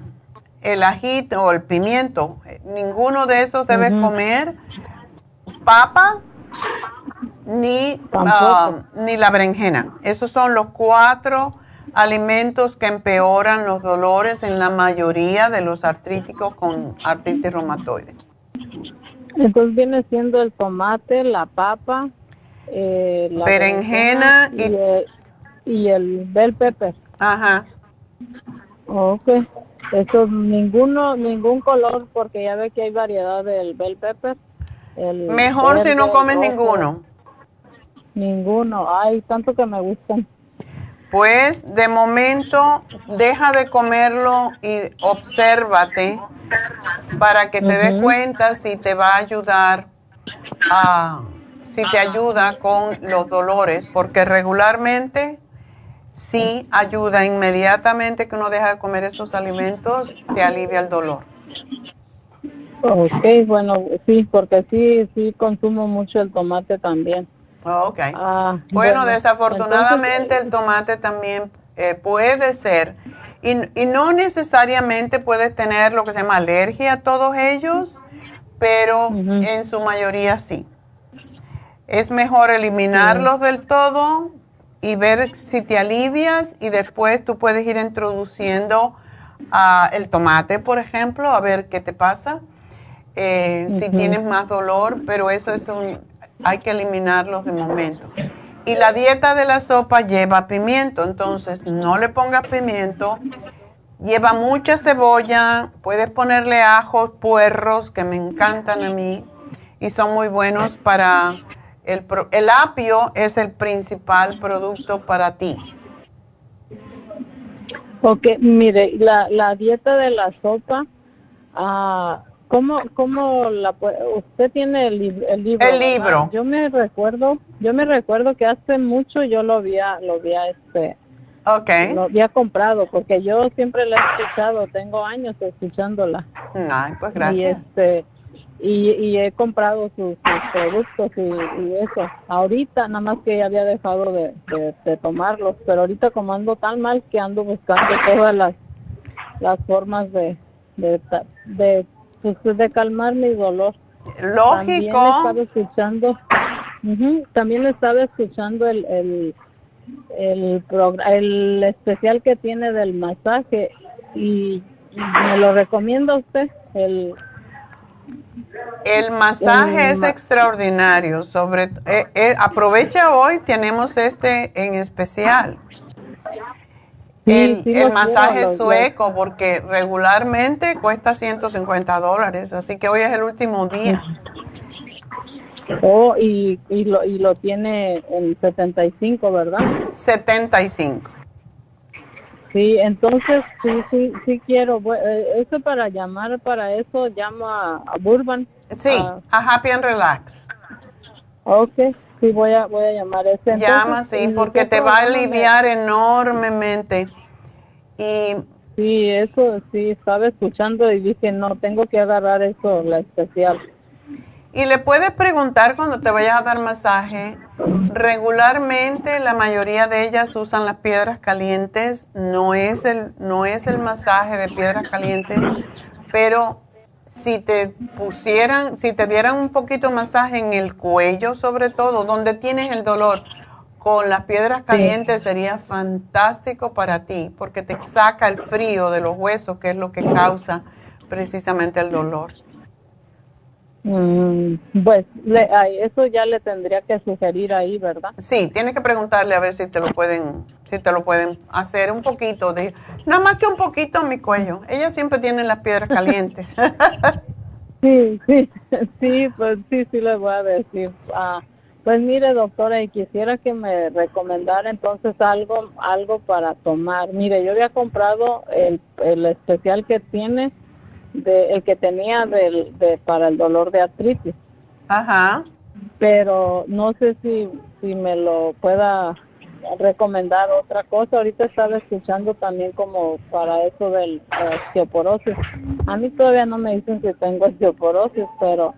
el ajito o el pimiento. Ninguno de esos debes comer. Papa, ni, ah, ni la berenjena. Esos son los cuatro alimentos que empeoran los dolores en la mayoría de los artríticos con artritis reumatoide. Entonces viene siendo el tomate, la papa, eh, la berenjena, y, y, el, bell pepper. Ajá. Ok. Eso ninguno, ningún color, porque ya ve que hay variedad del bell pepper. Mejor si no comes ninguno. Ninguno. Hay tanto que me gustan. Pues de momento deja de comerlo y obsérvate para que te des cuenta si te va a ayudar a, si te ayuda con los dolores, porque regularmente sí ayuda inmediatamente que uno deja de comer esos alimentos, te alivia el dolor. Ok, bueno, sí, porque sí, sí consumo mucho el tomate también. Ok. Ah, bueno, desafortunadamente el tomate también eh, puede ser, y, y, no necesariamente puedes tener lo que se llama alergia a todos ellos, pero en su mayoría sí. Es mejor eliminarlos del todo y ver si te alivias y después tú puedes ir introduciendo uh, el tomate, por ejemplo, a ver qué te pasa. Eh, si tienes más dolor, pero eso es un, hay que eliminarlos de momento. Y la dieta de la sopa lleva pimiento, entonces no le pongas pimiento. Lleva mucha cebolla, puedes ponerle ajos, puerros, que me encantan a mí y son muy buenos para el, el apio es el principal producto para ti. Ok, mire, la, la dieta de la sopa, ah, ¿Cómo, cómo la usted tiene el, libro? El libro. Yo me recuerdo, yo me recuerdo que hace mucho yo lo había, lo había este, okay. lo había comprado porque yo siempre la he escuchado, tengo años escuchándola. Ay, pues gracias. Y este, y, he comprado sus, productos y, eso. Ahorita nada más que ya había dejado de, de, tomarlos, pero ahorita como ando tan mal que ando buscando todas las las formas de, de, de pues de calmar mi dolor. Lógico. También estaba escuchando, también estaba escuchando el, el, el, el especial que tiene del masaje y me lo recomienda usted, el... El masaje es extraordinario, sobre eh, eh, aprovecha hoy, tenemos este en especial el, masaje sueco, porque regularmente cuesta 150 dólares, así que hoy es el último día. Oh, y, y, lo, y lo tiene en 75, ¿verdad? 75. Sí, entonces sí, sí, sí quiero. Eh, eso para llamar, para eso llamo a, a Burban. Sí, a, Happy and Relax. Ok, sí, voy a, voy a llamar ese. Llama, sí, porque te va a aliviar enormemente. Y sí, eso sí, estaba escuchando y dije, no, tengo que agarrar eso, la especial. Y le puedes preguntar cuando te vayas a dar masaje. Regularmente la mayoría de ellas usan las piedras calientes. No es el, no es el masaje de piedras calientes, pero si te pusieran, si te dieran un poquito de masaje en el cuello, sobre todo, donde tienes el dolor, con las piedras calientes sería fantástico para ti, porque te saca el frío de los huesos, que es lo que causa precisamente el dolor. Mm, pues eso ya le tendría que sugerir ahí, ¿verdad? Sí, tiene que preguntarle a ver si te lo pueden, si te lo pueden hacer un poquito de, nada más que un poquito en mi cuello. Ella siempre tiene las piedras calientes. *laughs* sí, sí, sí, pues sí, sí le voy a decir. Ah, pues mire, doctora, y quisiera que me recomendara entonces algo, algo para tomar. Mire, yo había comprado el, el especial que tiene de, el que tenía del, de, para el dolor de artritis. Ajá. Pero no sé si, si me lo pueda recomendar otra cosa. Ahorita estaba escuchando también como para eso del osteoporosis. A mí todavía no me dicen que tengo osteoporosis, pero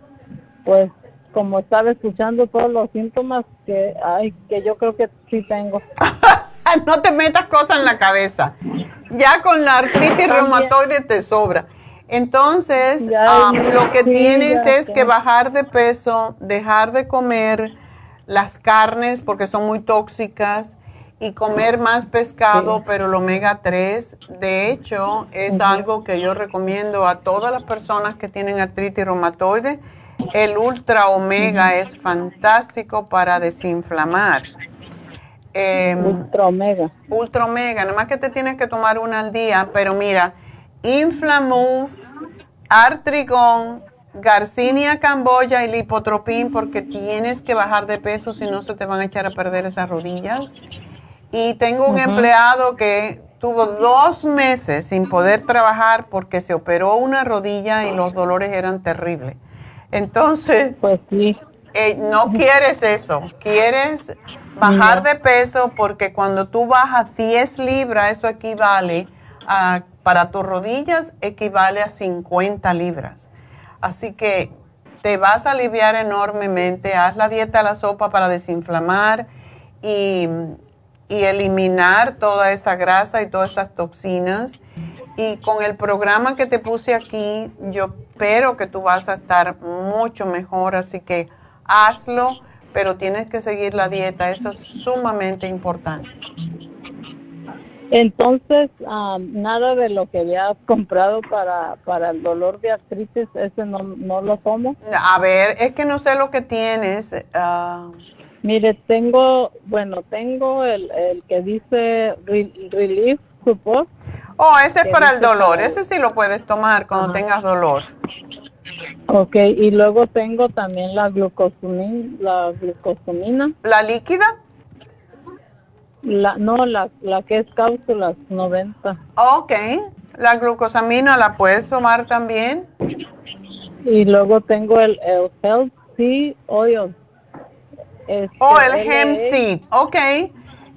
pues como estaba escuchando todos los síntomas que hay, que yo creo que sí tengo. *laughs* no te metas cosas en la cabeza. Ya con la artritis reumatoide te sobra. Entonces, lo que tienes es que bajar de peso, dejar de comer las carnes porque son muy tóxicas y comer más pescado, pero el omega 3, de hecho, es algo que yo recomiendo a todas las personas que tienen artritis reumatoide. El ultra omega es fantástico para desinflamar. Em, ultra omega. Ultra omega, nada más que te tienes que tomar una al día, pero mira, Inflamuf, Artrigón, Garcinia Camboya y Lipotropin porque tienes que bajar de peso si no se te van a echar a perder esas rodillas. Y tengo un empleado que tuvo dos meses sin poder trabajar porque se operó una rodilla y los dolores eran terribles. Entonces, pues sí. Eh, no quieres eso, quieres bajar de peso porque cuando tú bajas 10 libras, eso equivale a para tus rodillas equivale a 50 libras. Así que te vas a aliviar enormemente. Haz la dieta a la sopa para desinflamar y, eliminar toda esa grasa y todas esas toxinas. Y con el programa que te puse aquí, yo espero que tú vas a estar mucho mejor. Así que hazlo, pero tienes que seguir la dieta. Eso es sumamente importante. Entonces, nada de lo que había comprado para, para el dolor de artritis, ese no, no lo tomo. A ver, es que no sé lo que tienes. Ah. Mire, tengo, bueno, tengo el, el que dice Relief Support. Oh, ese es para el dolor, ese sí lo puedes tomar cuando tengas dolor. Ok, y luego tengo también la glucosamina. La, glucosamina. ¿La líquida? La, no, la, la que es cápsulas 90. Ok, la glucosamina la puedes tomar también. Y luego tengo el, el Health Seed Oil. Este, oh, el Hemp Seed, ok.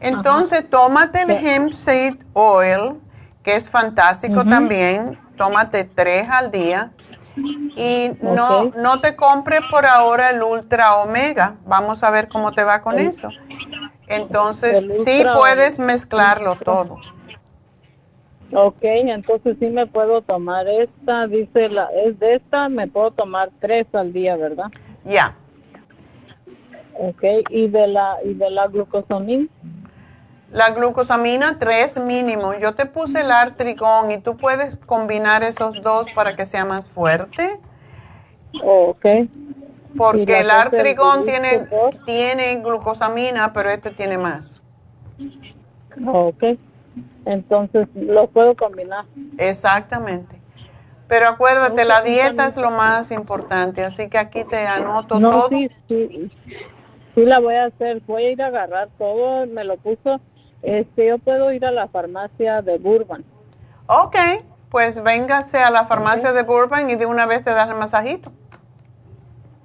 Entonces, tómate el Hemp Seed Oil, que es fantástico también. Tómate tres al día. Y no, no te compres por ahora el Ultra Omega. Vamos a ver cómo te va con eso. Entonces, sí puedes mezclarlo todo. Ok, entonces sí me puedo tomar esta, dice la, es de esta, me puedo tomar tres al día, ¿verdad? Ya. Ok, ¿y de la, y de la glucosamina? La glucosamina, tres mínimo. Yo te puse el artrigón y tú puedes combinar esos dos para que sea más fuerte. ok. Porque el artrigón tiene, tiene glucosamina, pero este tiene más. Ok. Entonces, lo puedo combinar. Exactamente. Pero acuérdate, la dieta es lo más importante, así que aquí te anoto no, todo. Sí, sí, sí, la voy a hacer. Voy a ir a agarrar todo, me lo puso. Este, yo puedo ir a la farmacia de Burbank. Ok, pues véngase a la farmacia de Burbank y de una vez te das el masajito.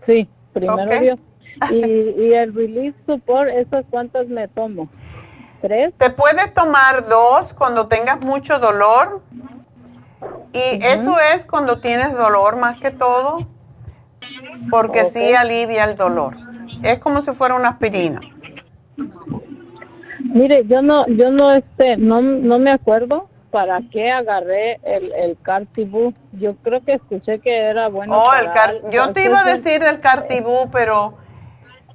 Sí, primero Dios. *laughs* Y, y el Relief Support, ¿esas cuántas me tomo? tres. Te puedes tomar dos cuando tengas mucho dolor. Y eso es cuando tienes dolor más que todo, porque sí alivia el dolor. Es como si fuera una aspirina. Mire, yo no, yo no, este, no, no me acuerdo para qué agarré el, el Cartibú. Yo creo que escuché que era bueno. Oh, el yo te iba a decir del Cartibú, pero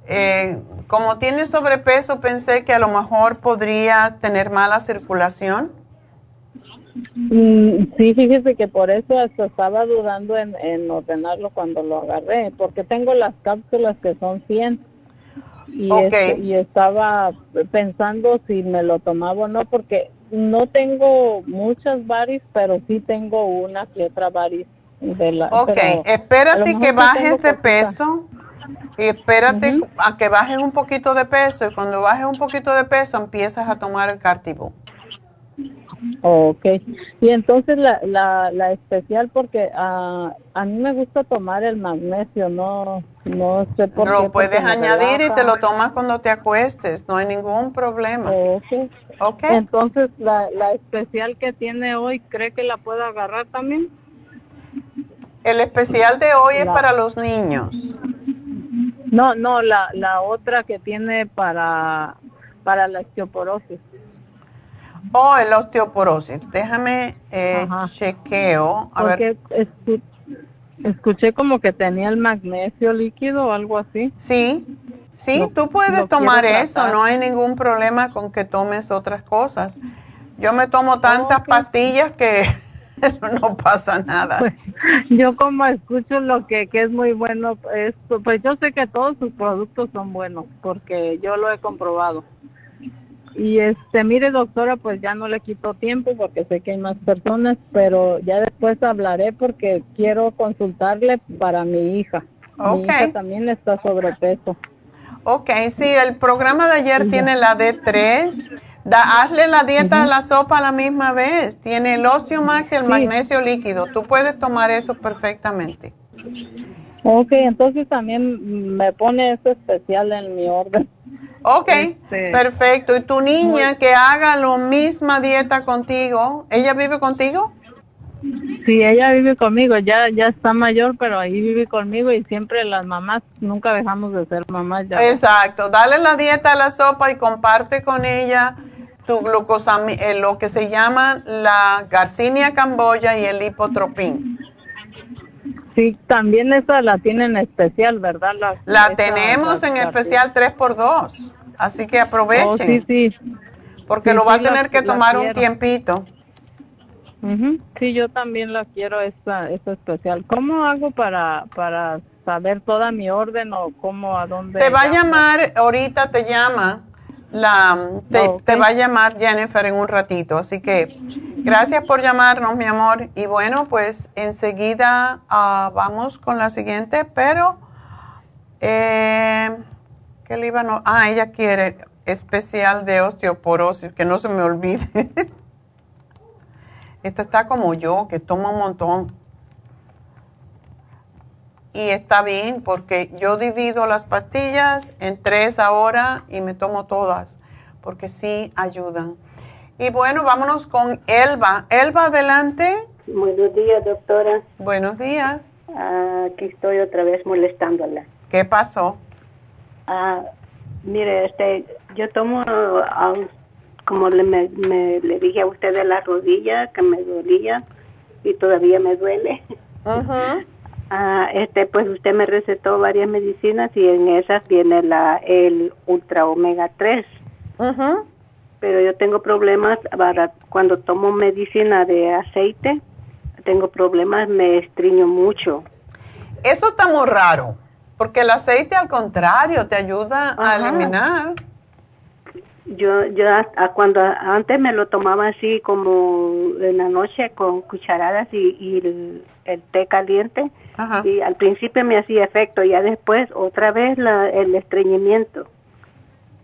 eh, como tienes sobrepeso, pensé que a lo mejor podrías tener mala circulación. Mm, sí, fíjese que por eso hasta estaba dudando en, en ordenarlo cuando lo agarré, porque tengo las cápsulas que son 100 y, este, y estaba pensando si me lo tomaba o no, porque no tengo muchas varis, pero sí tengo una que otra varis. De la, ok, espérate que bajes de peso y espérate a que bajes un poquito de peso y cuando bajes un poquito de peso empiezas a tomar el Cartibú. Ok, y entonces la, la, la especial porque a a mí me gusta tomar el magnesio, no, no sé por qué. Lo puedes añadir y te lo tomas cuando te acuestes, no hay ningún problema. Ok. okay. Entonces la, la especial que tiene hoy, ¿cree que la puedo agarrar también? El especial de hoy es para los niños. No, no, la, la otra que tiene para, para la osteoporosis. Oh, el osteoporosis. Déjame eh, chequeo. A ver. escuché como que tenía el magnesio líquido o algo así. Sí, sí, tú puedes tomar eso. No hay ningún problema con que tomes otras cosas. Yo me tomo tantas pastillas que *laughs* eso no pasa nada. Pues, yo como escucho lo que, que es muy bueno, esto, pues yo sé que todos sus productos son buenos porque yo lo he comprobado. Y este, mire doctora, pues ya no le quito tiempo porque sé que hay más personas, pero ya después hablaré porque quiero consultarle para mi hija. Mi hija también está sobrepeso. Ok, sí, el programa de ayer tiene la D3. Da, hazle la dieta a la sopa a la misma vez. Tiene el Osteomax y el magnesio líquido. Tú puedes tomar eso perfectamente. Ok, entonces también me pone eso especial en mi orden. Ok, este, perfecto. ¿Y tu niña que haga la misma dieta contigo? ¿Ella vive contigo? Sí, ella vive conmigo, ya ya está mayor, pero ahí vive conmigo y siempre las mamás, nunca dejamos de ser mamás. Ya. Exacto, dale la dieta a la sopa y comparte con ella tu glucosamina, eh, lo que se llama la garcinia camboya y el hipotropín. Sí, también esa la tienen especial, ¿verdad? La, tenemos en especial 3x2, así que aprovechen. Oh, sí, sí. Porque lo va a tener que tomar un tiempito. Sí, yo también la quiero esa, esa especial. ¿Cómo hago para, para saber toda mi orden o cómo, a dónde? Te va a llamar, ahorita te llama la te, va a llamar Jennifer en un ratito. Así que gracias por llamarnos, mi amor. Y bueno, pues enseguida ah, vamos con la siguiente, pero eh, ¿qué le iba a Ah, ella quiere especial de osteoporosis, que no se me olvide. *laughs* Esta está como yo, que toma un montón y está bien porque yo divido las pastillas en tres ahora y me tomo todas porque sí ayudan. Y bueno, vámonos con Elba. Elba, adelante. Buenos días, doctora. Buenos días. aquí estoy otra vez molestándola. ¿Qué pasó? Ah, mire, este, yo tomo, como le, me, le dije a usted de la rodilla, que me dolía y todavía me duele. *laughs* Ah, este, pues usted me recetó varias medicinas y en esas viene la el ultra omega 3. Pero yo tengo problemas para cuando tomo medicina de aceite, tengo problemas, me estriño mucho. Eso está muy raro, porque el aceite al contrario te ayuda a eliminar. Yo, yo cuando antes me lo tomaba así como en la noche con cucharadas y, el té caliente y al principio me hacía efecto, ya después otra vez la, el estreñimiento.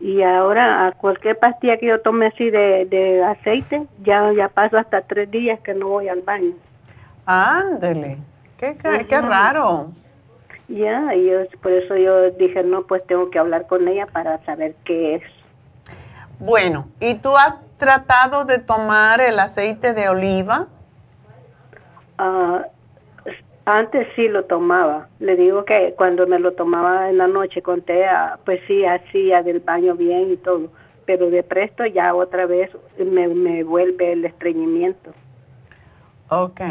Y ahora a cualquier pastilla que yo tome así de, aceite, ya, ya paso hasta tres días que no voy al baño. Ándele, qué, qué, raro. Ya, y por eso yo dije, no, pues tengo que hablar con ella para saber qué es. Bueno, ¿y tú has tratado de tomar el aceite de oliva? Ah, antes sí lo tomaba. Le digo que cuando me lo tomaba en la noche con té, ah, pues sí hacía del baño bien y todo. Pero de presto ya otra vez me, me vuelve el estreñimiento. Ok.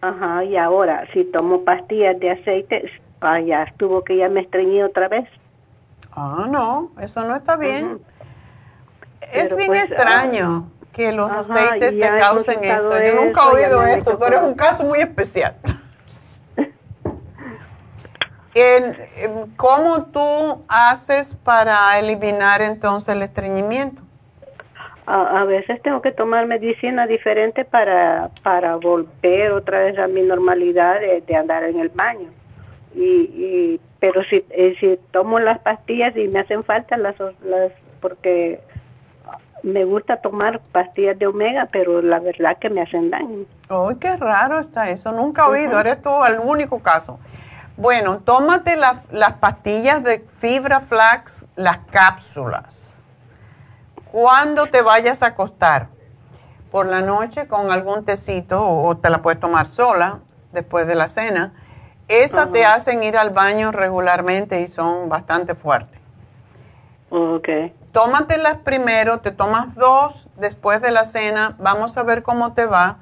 Ajá, y ahora si tomo pastillas de aceite, ah, ya estuvo que ya me estreñí otra vez. Ah, no, eso no está bien. Es bien pues, extraño que los aceites te causen esto. Yo nunca he oído esto, pero es un caso muy especial. En, ¿Cómo tú haces para eliminar entonces el estreñimiento? A, veces tengo que tomar medicina diferente para, para volver otra vez a mi normalidad de, andar en el baño. Y, y pero si, eh, si tomo las pastillas y me hacen falta las, las porque me gusta tomar pastillas de omega, pero la verdad que me hacen daño. ¡Ay, qué raro está eso! Nunca he oído, eres tú el único caso. Bueno, tómate las pastillas de fibra flax, las cápsulas. Cuando te vayas a acostar, por la noche con algún tecito o te la puedes tomar sola después de la cena, esas te hacen ir al baño regularmente y son bastante fuertes. Ok tómatelas primero, te tomas dos después de la cena, vamos a ver cómo te va.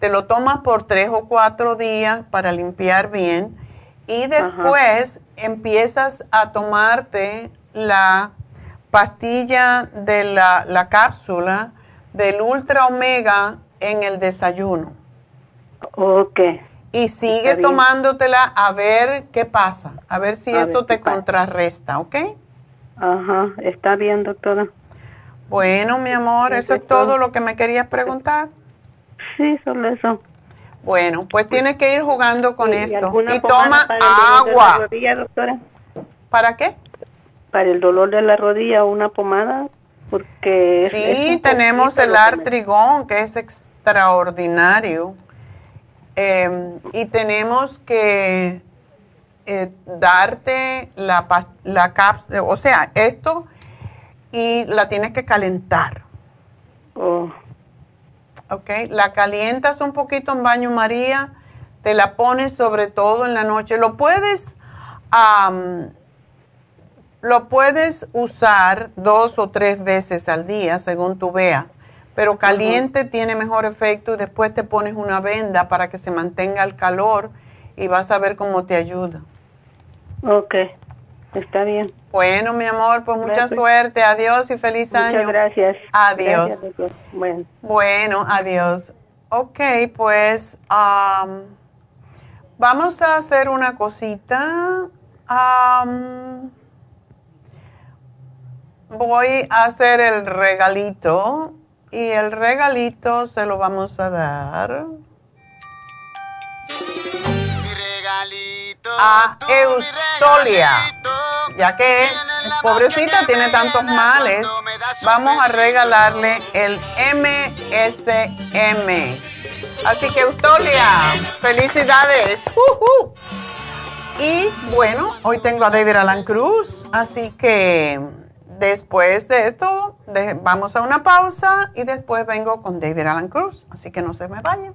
Te lo tomas por tres o cuatro días para limpiar bien y después empiezas a tomarte la pastilla de la, la, cápsula del Ultra Omega en el desayuno. Ok. Y sigue tomándotela a ver qué pasa, a ver si esto te contrarresta, ¿ok? Ajá, está bien, doctora. Bueno, mi amor, eso es todo lo que me querías preguntar. Sí, solo eso. Bueno, pues tienes que ir jugando con esto. Y toma agua. La rodilla, doctora? ¿Para qué? Para el dolor de la rodilla, una pomada, porque... Sí, tenemos el artrigón, que es extraordinario. Em, y tenemos que eh, darte la, la cápsula, o sea, esto y la tienes que calentar. Oh. Ok, la calientas un poquito en baño María, te la pones sobre todo en la noche. Lo puedes, lo puedes usar dos o tres veces al día, según tú veas, pero caliente tiene mejor efecto y después te pones una venda para que se mantenga el calor y vas a ver cómo te ayuda. Ok, está bien. Bueno, mi amor, pues mucha suerte. Adiós y feliz año. Muchas gracias. Adiós. bueno. bueno, adiós. Ok, pues vamos a hacer una cosita. voy a hacer el regalito y el regalito se lo vamos a dar. Mi regalito a Eustolia, ya que pobrecita tiene tantos males, vamos a regalarle el MSM. Así que Eustolia, felicidades. Y bueno, hoy tengo a David Alan Cruz, así que después de esto vamos a una pausa y después vengo con David Alan Cruz, así que no se me vayan.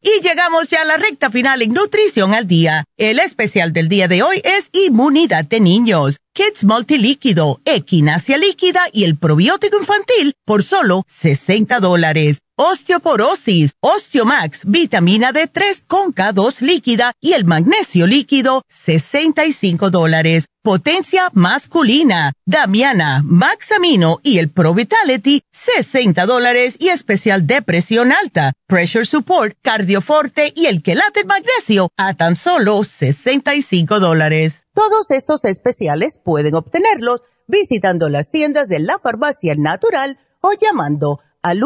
Y llegamos ya a la recta final en Nutrición al Día. El especial del día de hoy es Inmunidad de Niños. Kids Multilíquido, Equinacia Líquida y el probiótico infantil por solo 60 dólares. Osteoporosis, Osteomax, vitamina D3 con K2 líquida y el magnesio líquido, 65 dólares. Potencia masculina, Damiana, Maxamino y el Pro Vitality, 60 dólares y especial depresión alta, Pressure Support, Cardioforte y el Quelate Magnesio a tan solo 65 dólares. Todos estos especiales pueden obtenerlos visitando las tiendas de la farmacia natural o llamando al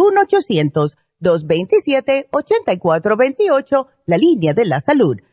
1-800-227-8428, la línea de la salud.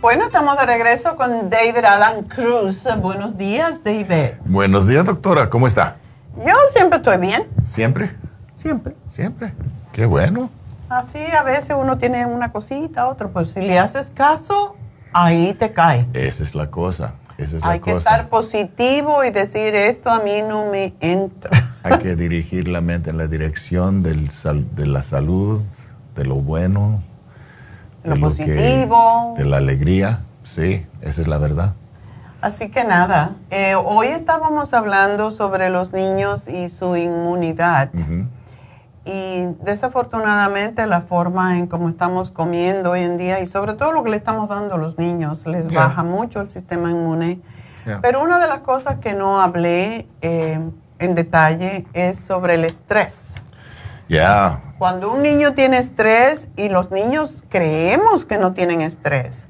Bueno, estamos de regreso con David Alan Cruz. Buenos días, David. Buenos días, doctora. ¿Cómo está? Yo siempre estoy bien. ¿Siempre? Siempre. Siempre. Qué bueno. Así a veces uno tiene una cosita, otra, pues si le haces caso, ahí te cae. Esa es la cosa. Esa es Hay la que estar positivo y decir esto a mí no me entra. *laughs* Hay que dirigir la mente en la dirección del de la salud, de lo bueno, lo, positivo. de la alegría, sí, esa es la verdad. Así que nada, eh, hoy estábamos hablando sobre los niños y su inmunidad. Y desafortunadamente la forma en cómo estamos comiendo hoy en día y sobre todo lo que le estamos dando a los niños les baja mucho el sistema inmune. Pero una de las cosas que no hablé eh, en detalle es sobre el estrés. Ya, cuando un niño tiene estrés y los niños creemos que no tienen estrés,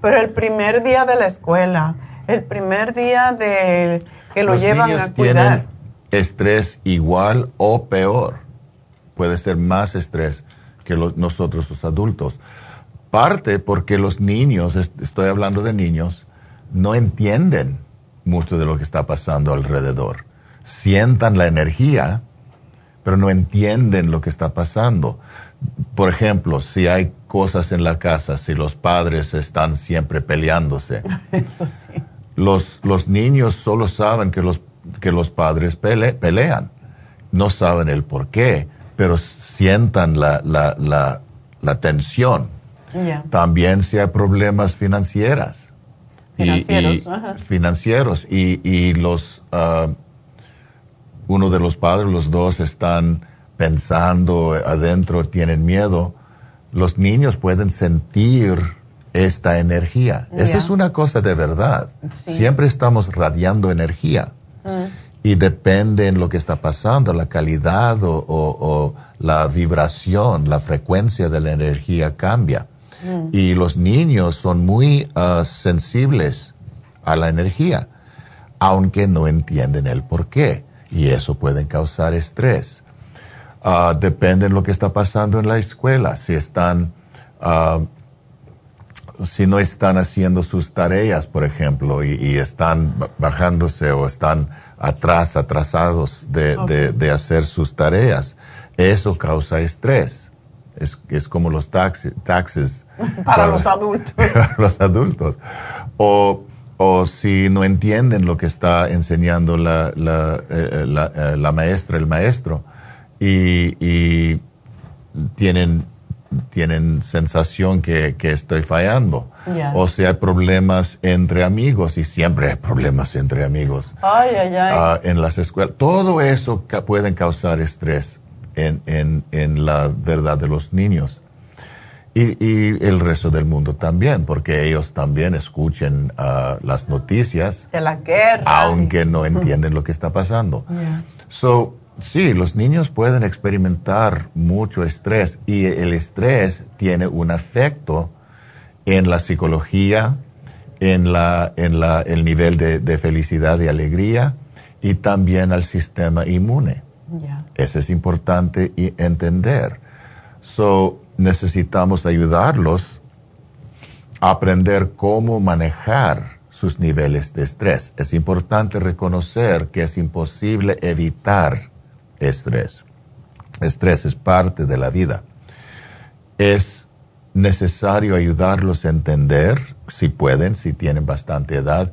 pero el primer día de la escuela, el primer día de que lo llevan a cuidar. Tienen estrés igual o peor. Puede ser más estrés que nosotros los adultos. Parte porque los niños, estoy hablando de niños, no entienden mucho de lo que está pasando alrededor. Sientan la energía, pero no entienden lo que está pasando. Por ejemplo, si hay cosas en la casa, si los padres están siempre peleándose. *laughs* Eso sí. Los, los niños solo saben que los, que los padres pelean. No saben el por qué, pero sientan la, la, la, la tensión. También si hay problemas financieros. Financieros. Y, financieros. Y, y los... Ah, uno de los padres, los dos están pensando adentro, tienen miedo, los niños pueden sentir esta energía. Esa es una cosa de verdad. Siempre estamos radiando energía. Mm. Y depende en lo que está pasando, la calidad o, la vibración, la frecuencia de la energía cambia. Mm. Y los niños son muy ah, sensibles a la energía, aunque no entienden el por qué y eso puede causar estrés. Uh, depende de lo que está pasando en la escuela, si están, ah, si no están haciendo sus tareas, por ejemplo, y, están bajándose o están atrás, atrasados de, hacer sus tareas, eso causa estrés. Es, es como los taxis. taxes. *laughs* Para, los adultos. *laughs* Para los adultos. O o si no entienden lo que está enseñando la, la, eh, eh, la, maestra, el maestro, y, tienen tienen sensación que, estoy fallando. O si hay problemas entre amigos, y siempre hay problemas entre amigos. Ay, ay, ay. Ah, en las escuelas. Todo eso puede causar estrés en, en, en, la verdad de los niños. Y, y, el resto del mundo también, porque ellos también escuchen uh, las noticias. De la guerra. Aunque no entienden lo que está pasando. *laughs* So, Sí, los niños pueden experimentar mucho estrés y el estrés tiene un efecto en la psicología, en, la, en la, el nivel de, felicidad y alegría y también al sistema inmune. Eso es importante entender. So, necesitamos ayudarlos a aprender cómo manejar sus niveles de estrés. Es importante reconocer que es imposible evitar estrés. Estrés es parte de la vida. Es necesario ayudarlos a entender, si pueden, si tienen bastante edad,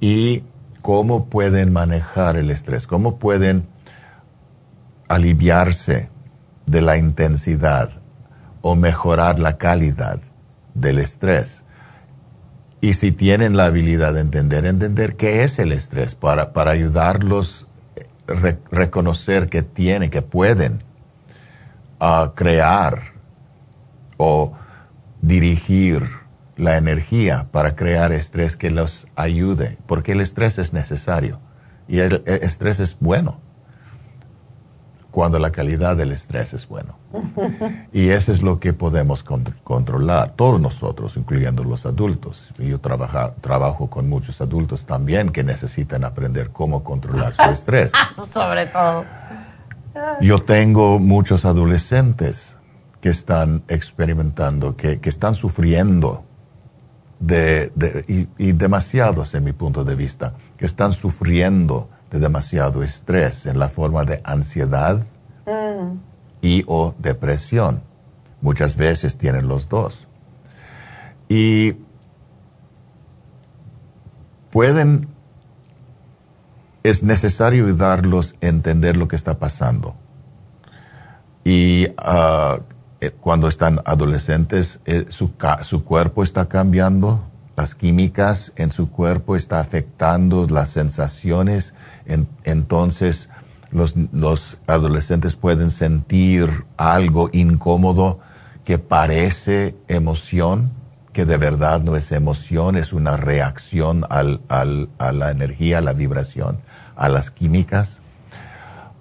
y cómo pueden manejar el estrés, cómo pueden aliviarse de la intensidad o mejorar la calidad del estrés. Y si tienen la habilidad de entender, entender qué es el estrés para, para ayudarlos reconocer que tienen, que pueden uh, crear o dirigir la energía para crear estrés que los ayude, porque el estrés es necesario y el, estrés es bueno cuando la calidad del estrés es bueno. Y eso es lo que podemos controlar, todos nosotros, incluyendo los adultos. Yo trabajo con muchos adultos también que necesitan aprender cómo controlar su estrés. *laughs* Sobre todo. Yo tengo muchos adolescentes que están experimentando, que, están sufriendo de, y, y demasiados en mi punto de vista, que están sufriendo de demasiado estrés en la forma de ansiedad mm. y o depresión. Muchas veces tienen los dos. Y pueden, es necesario ayudarlos a entender lo que está pasando. Y ah, eh, cuando están adolescentes, eh, su, su cuerpo está cambiando, las químicas en su cuerpo está afectando las sensaciones, entonces los, adolescentes pueden sentir algo incómodo que parece emoción, que de verdad no es emoción, es una reacción a la energía, a la vibración, a las químicas.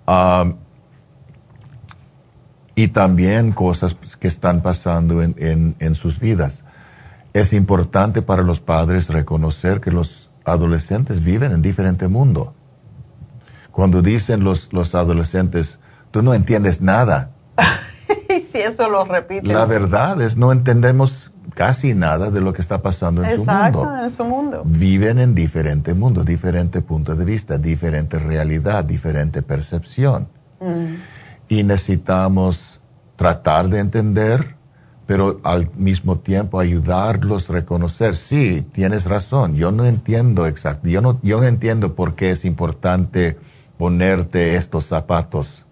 Um, y también cosas que están pasando en, en, en sus vidas es importante para los padres reconocer que los adolescentes viven en diferente mundo. Cuando dicen los, los adolescentes, tú no entiendes nada. *laughs* y si eso lo repiten. La verdad es, no entendemos casi nada de lo que está pasando en su mundo. en su mundo. Viven en diferente mundo, diferente punto de vista, diferente realidad, diferente percepción. Mm. Y necesitamos tratar de entender pero al mismo tiempo ayudarlos a reconocer, sí, tienes razón, yo no entiendo exacto, yo no, yo no entiendo por qué es importante ponerte estos zapatos.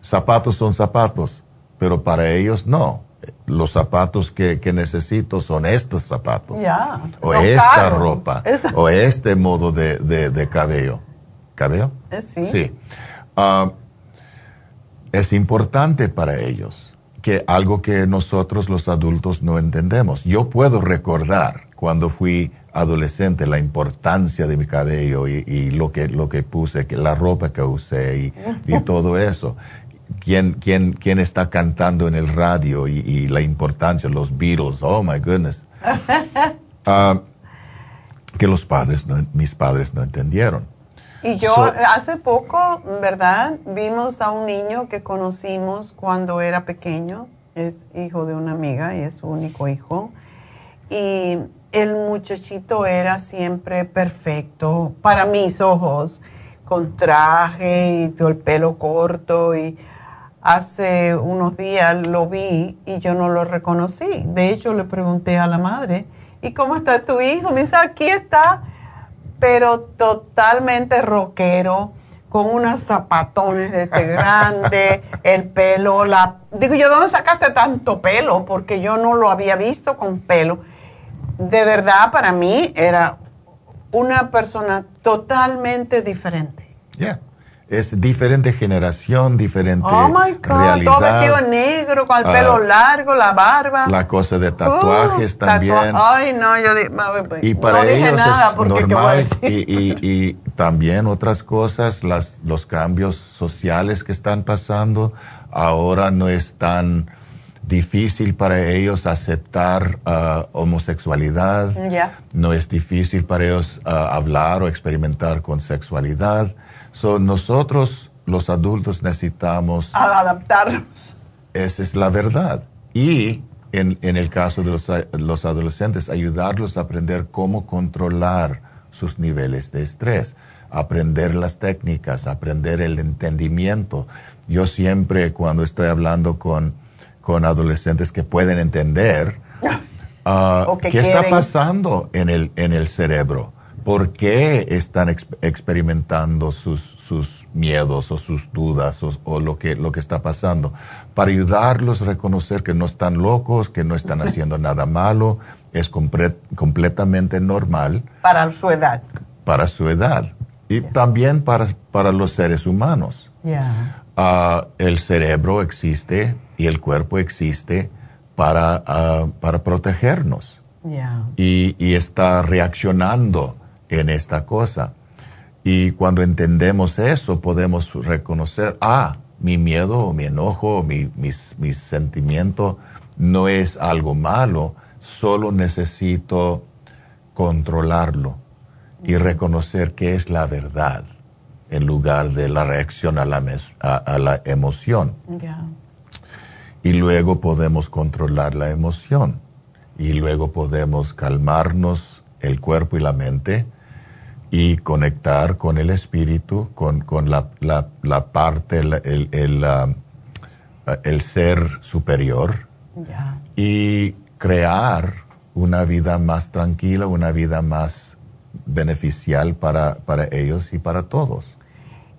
zapatos son zapatos, pero para ellos no. Los zapatos que, necesito son estos zapatos. o esta ropa. O este modo de, cabello. ¿Cabello? Eh, sí. Sí. Ah, es importante para ellos que algo que nosotros los adultos no entendemos. Yo puedo recordar cuando fui adolescente la importancia de mi cabello y, lo, que, lo que puse, que la ropa que usé y, *laughs* todo eso. ¿Quién, quién, quién está cantando en el radio y, la importancia, los Beatles, oh my goodness. *laughs* Ah, que los padres, mis padres no entendieron. Y yo hace poco, ¿verdad? Vimos a un niño que conocimos cuando era pequeño, es hijo de una amiga y es su único hijo. Y el muchachito era siempre perfecto para mis ojos, con traje y todo el pelo corto. Y hace unos días lo vi y yo no lo reconocí. De hecho, le pregunté a la madre, ¿y cómo está tu hijo? Me dice, aquí está pero totalmente rockero, con unos zapatones de este grande, *laughs* el pelo, la... Digo yo, ¿dónde sacaste tanto pelo? Porque yo no lo había visto con pelo. De verdad, para mí era una persona totalmente diferente. Yeah es diferente generación, diferente oh my God, realidad. Todo vestido negro, con el pelo ah, largo, la barba. La cosa de tatuajes uh, también. Ay, no, yo y para ellos es normal. Y, también otras cosas, las, los cambios sociales que están pasando, ahora no es tan difícil para ellos aceptar uh, homosexualidad, no es difícil para ellos uh, hablar o experimentar con sexualidad So, nosotros, los adultos, necesitamos... Adaptarnos. Esa es la verdad. Y en, en el caso de los, los, adolescentes, ayudarlos a aprender cómo controlar sus niveles de estrés, aprender las técnicas, aprender el entendimiento. Yo siempre, cuando estoy hablando con, con adolescentes que pueden entender, uh, ¿qué está pasando en el, en el cerebro? por qué están experimentando sus, sus, miedos o sus dudas o, lo, que, lo que está pasando, para ayudarlos a reconocer que no están locos, que no están *laughs* haciendo nada malo, es completamente normal. Para su edad. Para su edad. Y también para, para los seres humanos. Ah, el cerebro existe y el cuerpo existe para, ah, para protegernos. Y, y está reaccionando en esta cosa. Y cuando entendemos eso, podemos reconocer, ah, mi miedo mi enojo mi, mi, sentimiento no es algo malo, solo necesito controlarlo y reconocer que es la verdad en lugar de la reacción a la, a, la emoción. Y luego podemos controlar la emoción y luego podemos calmarnos el cuerpo y la mente y conectar con el espíritu, con, con la, la, la, parte, el, el, el, ser superior y crear una vida más tranquila, una vida más beneficial para, para ellos y para todos.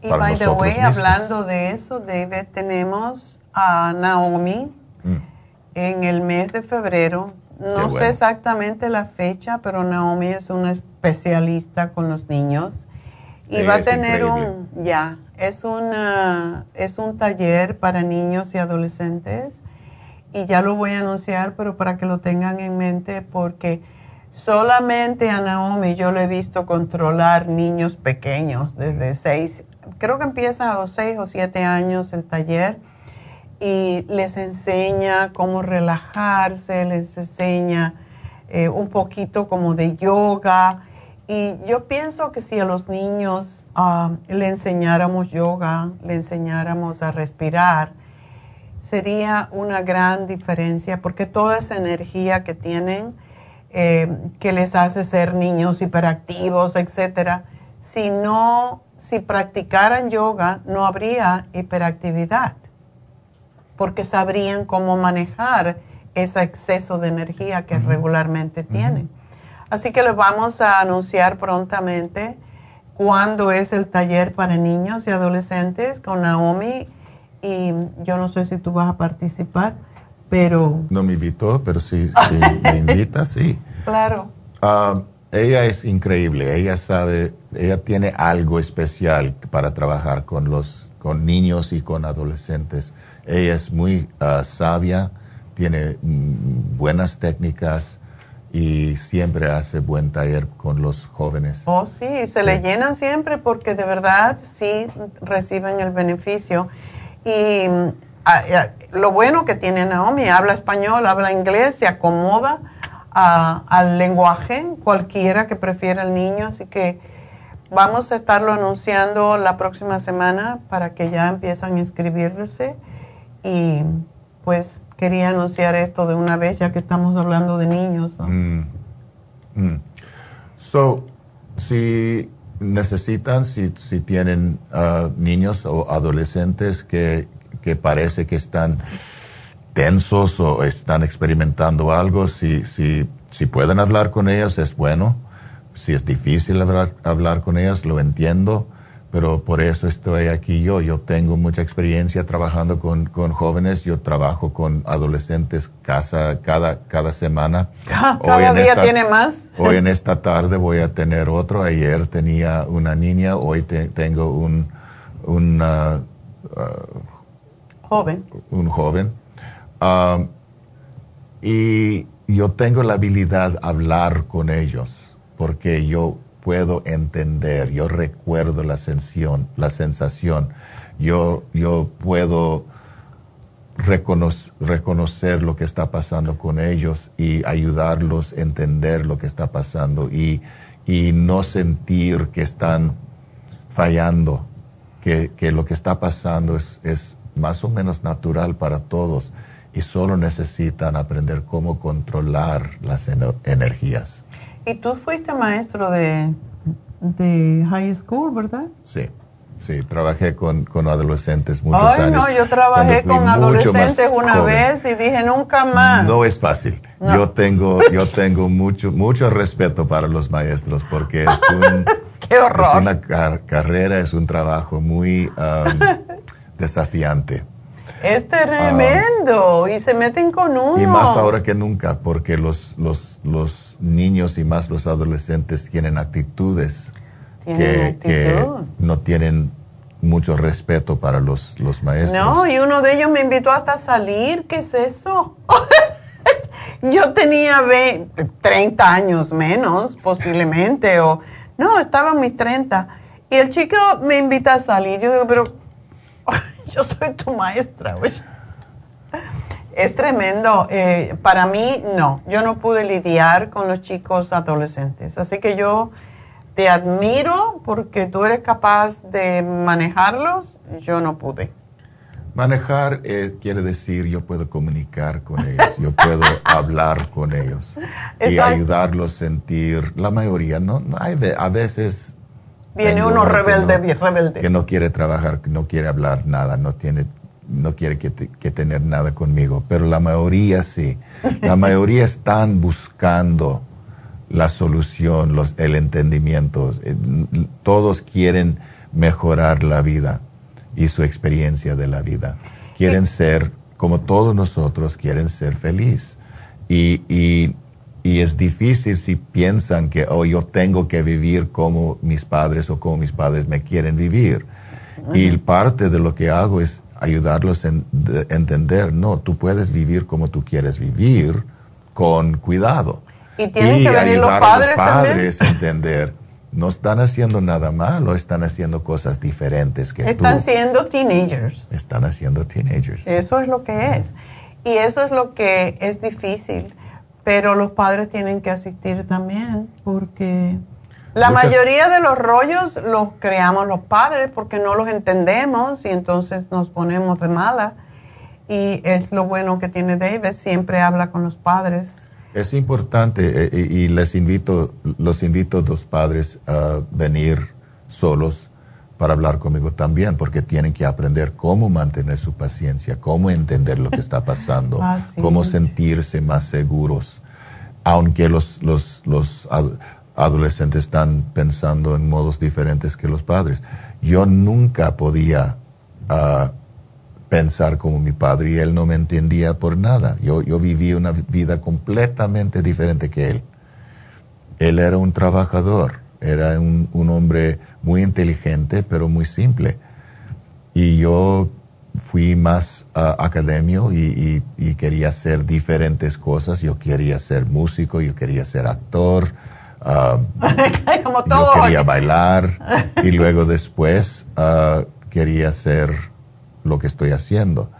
Y by the way, hablando de eso, David, tenemos a Naomi mm. en el mes de febrero. No sé exactamente la fecha, pero Naomi es una especialista con los niños. Y va a tener un, ya, es, una, es un taller para niños y adolescentes. Y ya lo voy a anunciar, pero para que lo tengan en mente porque solamente a Naomi yo le he visto controlar niños pequeños desde seis, creo que empieza a los seis o siete años el taller y les enseña cómo relajarse, les enseña eh, un poquito como de yoga. Y yo pienso que si a los niños ah, le enseñáramos yoga, le enseñáramos a respirar, sería una gran diferencia porque toda esa energía que tienen, eh, que les hace ser niños hiperactivos, etcétera, si no, si practicaran yoga, no habría hiperactividad porque sabrían cómo manejar ese exceso de energía que regularmente tienen. Así que les vamos a anunciar prontamente cuándo es el taller para niños y adolescentes con Naomi y yo no sé si tú vas a participar, pero... No me invitó, pero si, *laughs* me invita, sí. Claro. Ah, ella es increíble, ella sabe, ella tiene algo especial para trabajar con los con niños y con adolescentes. Ella es muy ah, sabia, tiene mm, buenas técnicas y siempre hace buen taller con los jóvenes. Oh, sí, se le llenan siempre porque de verdad sí reciben el beneficio. Y ah, lo bueno que tiene Naomi, habla español, habla inglés, se acomoda al lenguaje, cualquiera que prefiera el niño, así que vamos a estarlo anunciando la próxima semana para que ya empiezan a inscribirse y pues quería anunciar esto de una vez ya que estamos hablando de niños. Mm. Mm. So, si necesitan, si, si tienen uh, niños o adolescentes que, que parece que están tensos o están experimentando algo, si, si, si pueden hablar con ellos es bueno. Si es difícil hablar, hablar con ellos, lo entiendo, pero por eso estoy aquí yo. Yo tengo mucha experiencia trabajando con, con jóvenes, yo trabajo con adolescentes casa, cada, cada semana. *laughs* Cada día tiene más. Hoy en *laughs* esta tarde voy a tener otro. Ayer tenía una niña, hoy tengo un, un uh, joven. Un joven. Um, y yo tengo la habilidad de hablar con ellos porque yo puedo entender, yo recuerdo la sensación, la sensación. Yo, yo puedo reconocer, lo que está pasando con ellos y ayudarlos a entender lo que está pasando y, no sentir que están fallando, que, lo que está pasando es, más o menos natural para todos y solo necesitan aprender cómo controlar las energías. Y tú fuiste maestro de, de high school, ¿verdad? Sí. Sí, trabajé con, con adolescentes muchos Ay, años. No, yo trabajé con adolescentes una vez y dije nunca más. No es fácil. Yo tengo, yo tengo mucho, mucho respeto para los maestros porque es un, *laughs* Qué horror. es una carrera, es un trabajo muy um, *laughs* desafiante. Es tremendo y se meten con uno. Y más ahora que nunca, porque los, los, los niños y más los adolescentes tienen actitudes que, no tienen mucho respeto para los, los maestros. No, y uno de ellos me invitó hasta a salir. ¿Qué es eso? *laughs* Yo tenía 30 años menos, posiblemente, o no, estaba en mis 30. Y el chico me invita a salir. Yo digo, pero yo soy tu maestra. Es tremendo. Eh, para mí, no. Yo no pude lidiar con los chicos adolescentes. Así que yo te admiro porque tú eres capaz de manejarlos. Yo no pude. Manejar eh, quiere decir yo puedo comunicar con ellos, yo puedo *laughs* hablar con ellos y ayudarlos a sentir, la mayoría, ¿no? Hay, a veces Viene uno rebelde, bien rebelde. Que no quiere trabajar, que no quiere hablar nada, no tiene no quiere que, tener nada conmigo, pero la mayoría sí. La *laughs* mayoría están buscando la solución, los, el entendimiento. Eh, todos quieren mejorar la vida y su experiencia de la vida. Quieren ser, como todos nosotros, quieren ser feliz. Y, y y es difícil si piensan que, oh, yo tengo que vivir como mis padres o como mis padres me quieren vivir. Y parte de lo que hago es ayudarlos a entender, no, tú puedes vivir como tú quieres vivir con cuidado. Y tienen que venir los padres, a los padres a entender, no están haciendo nada malo, están haciendo cosas diferentes que están siendo teenagers. Están haciendo teenagers. Eso es lo que es. Y eso es lo que es difícil pero los padres tienen que asistir también porque la mayoría de los rollos los creamos los padres porque no los entendemos y entonces nos ponemos de mala. Y es lo bueno que tiene David, siempre habla con los padres. Es importante eh, eh, y les invito, los invito a los padres a venir solos para hablar conmigo también, porque tienen que aprender cómo mantener su paciencia, cómo entender lo que está pasando, *laughs* cómo sentirse más seguros, aunque los, los, los adolescentes están pensando en modos diferentes que los padres. Yo nunca podía ah, pensar como mi padre y él no me entendía por nada. Yo, yo vivía una vida completamente diferente que él. Él era un trabajador era un, un hombre muy inteligente, pero muy simple. Y yo fui más uh, academio y, y, quería hacer diferentes cosas. Yo quería ser músico, yo quería ser actor, *laughs* uh, yo quería bailar y luego después uh, quería hacer lo que estoy haciendo.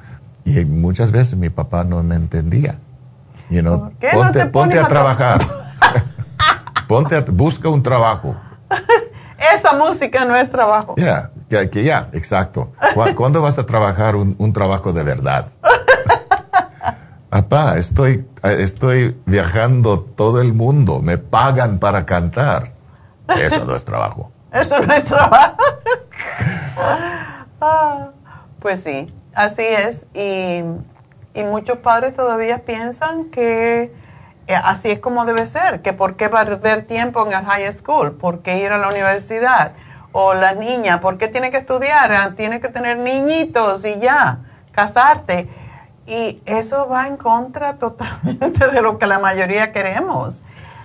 Y muchas veces mi papá no me entendía. You know, ponte, ponte a trabajar. *laughs* Ponte busca un trabajo. *laughs* Esa música no es trabajo. Ya, que ya, exacto. *laughs* ¿Cuándo vas a trabajar un, trabajo de verdad? *laughs* Papá, estoy, estoy viajando todo el mundo, me pagan para cantar. Eso no es trabajo. Eso no es trabajo. Ah, pues sí, así es. Y, y muchos padres todavía piensan que así es como debe ser, que por qué perder tiempo en el high school, por qué ir a la universidad, O la niña, ¿por qué tiene que estudiar? Ah, tiene que tener niñitos y ya, casarte. Y eso va en contra totalmente de lo que la mayoría queremos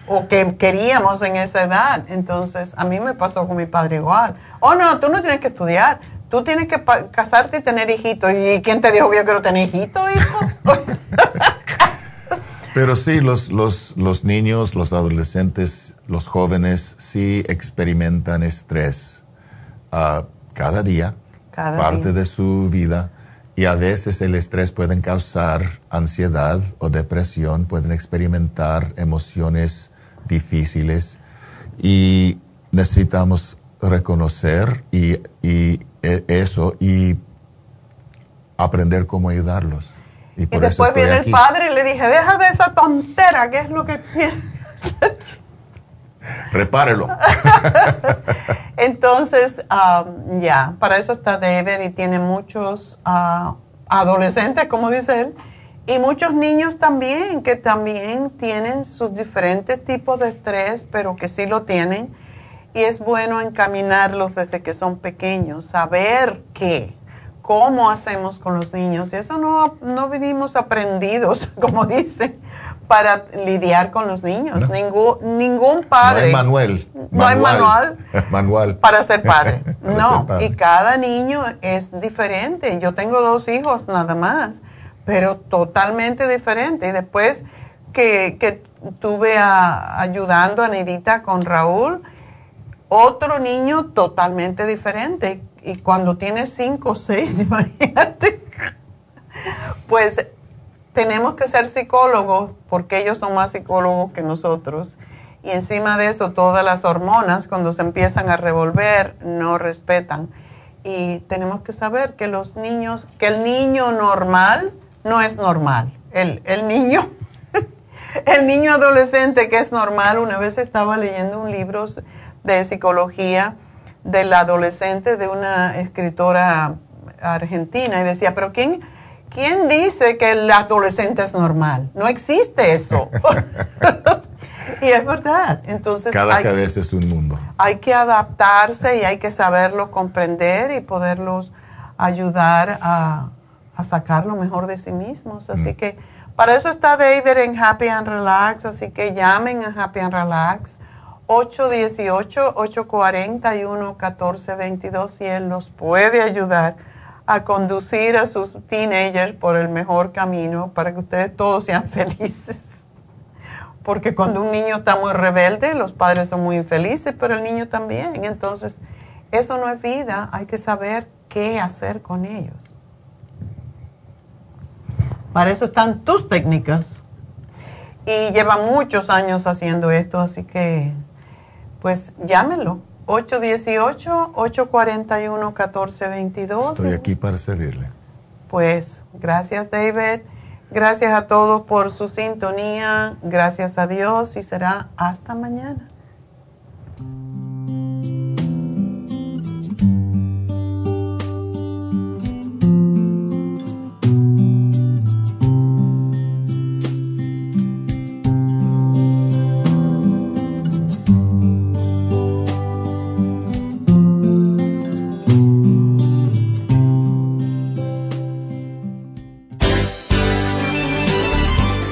o que queríamos en esa edad. Entonces, a mí me pasó con mi padre igual. Oh, no, tú no tienes que estudiar. Tú tienes que casarte y tener hijitos. ¿Y quién te dijo que yo quiero tener hijitos, hijo? *laughs* Pero sí, los, los, los niños, los adolescentes, los jóvenes sí experimentan estrés uh, cada día, parte de su vida. Y a veces el estrés puede causar ansiedad o depresión, pueden experimentar emociones difíciles y necesitamos reconocer y, y e, eso y aprender cómo ayudarlos. Y, después viene el padre y le dije, deja de esa tontera, ¿qué es lo que? Repárelo. *laughs* Entonces, um, ya, para eso está David y tiene muchos uh, adolescentes, como dice él, y muchos niños también, que también tienen sus diferentes tipos de estrés, pero que sí lo tienen. Y es bueno encaminarlos desde que son pequeños, saber qué, cómo hacemos con los niños. Y eso no, no vivimos aprendidos, *laughs* como dicen, para lidiar con los niños. Ningún, ningún padre. No hay Manuel. No hay manual. manual. *laughs* Para ser padre. *laughs* no. Y cada niño es diferente. Yo tengo dos hijos nada más pero totalmente diferente. Y después que, que tuve ayudando a Nedita con Raúl, otro niño totalmente diferente. Y cuando tiene cinco o seis, *laughs* imagínate, pues tenemos que ser psicólogos porque ellos son más psicólogos que nosotros. Y encima de eso, todas las hormonas, cuando se empiezan a revolver, no respetan. Y tenemos que saber que los niños, que el niño normal no es normal. El, el niño, *laughs* el niño adolescente que es normal, una vez estaba leyendo un libro de psicología del adolescente de una escritora argentina y decía, pero ¿quién, ¿quién dice que el adolescente es normal? No existe eso. *laughs* *laughs* y es verdad. Entonces, cada cabeza es un mundo. Hay que adaptarse y hay que saberlo comprender y poderlos ayudar a, a sacar lo mejor de sí mismos. Así mm. que para eso está David en Happy and Relax, así que llamen a Happy and Relax 818-841-1422 y él los puede ayudar a conducir a sus teenagers por el mejor camino para que ustedes todos sean *laughs* felices. Porque cuando un niño está muy rebelde, los padres son muy infelices, pero el niño también. Entonces, eso no es vida, hay que saber qué hacer con ellos. Para eso están tus técnicas. Y lleva muchos años haciendo esto, así que pues llámenlo. 818-841-1422. Estoy aquí para servirle. Pues gracias David, gracias a todos por su sintonía, gracias a Dios y será hasta mañana.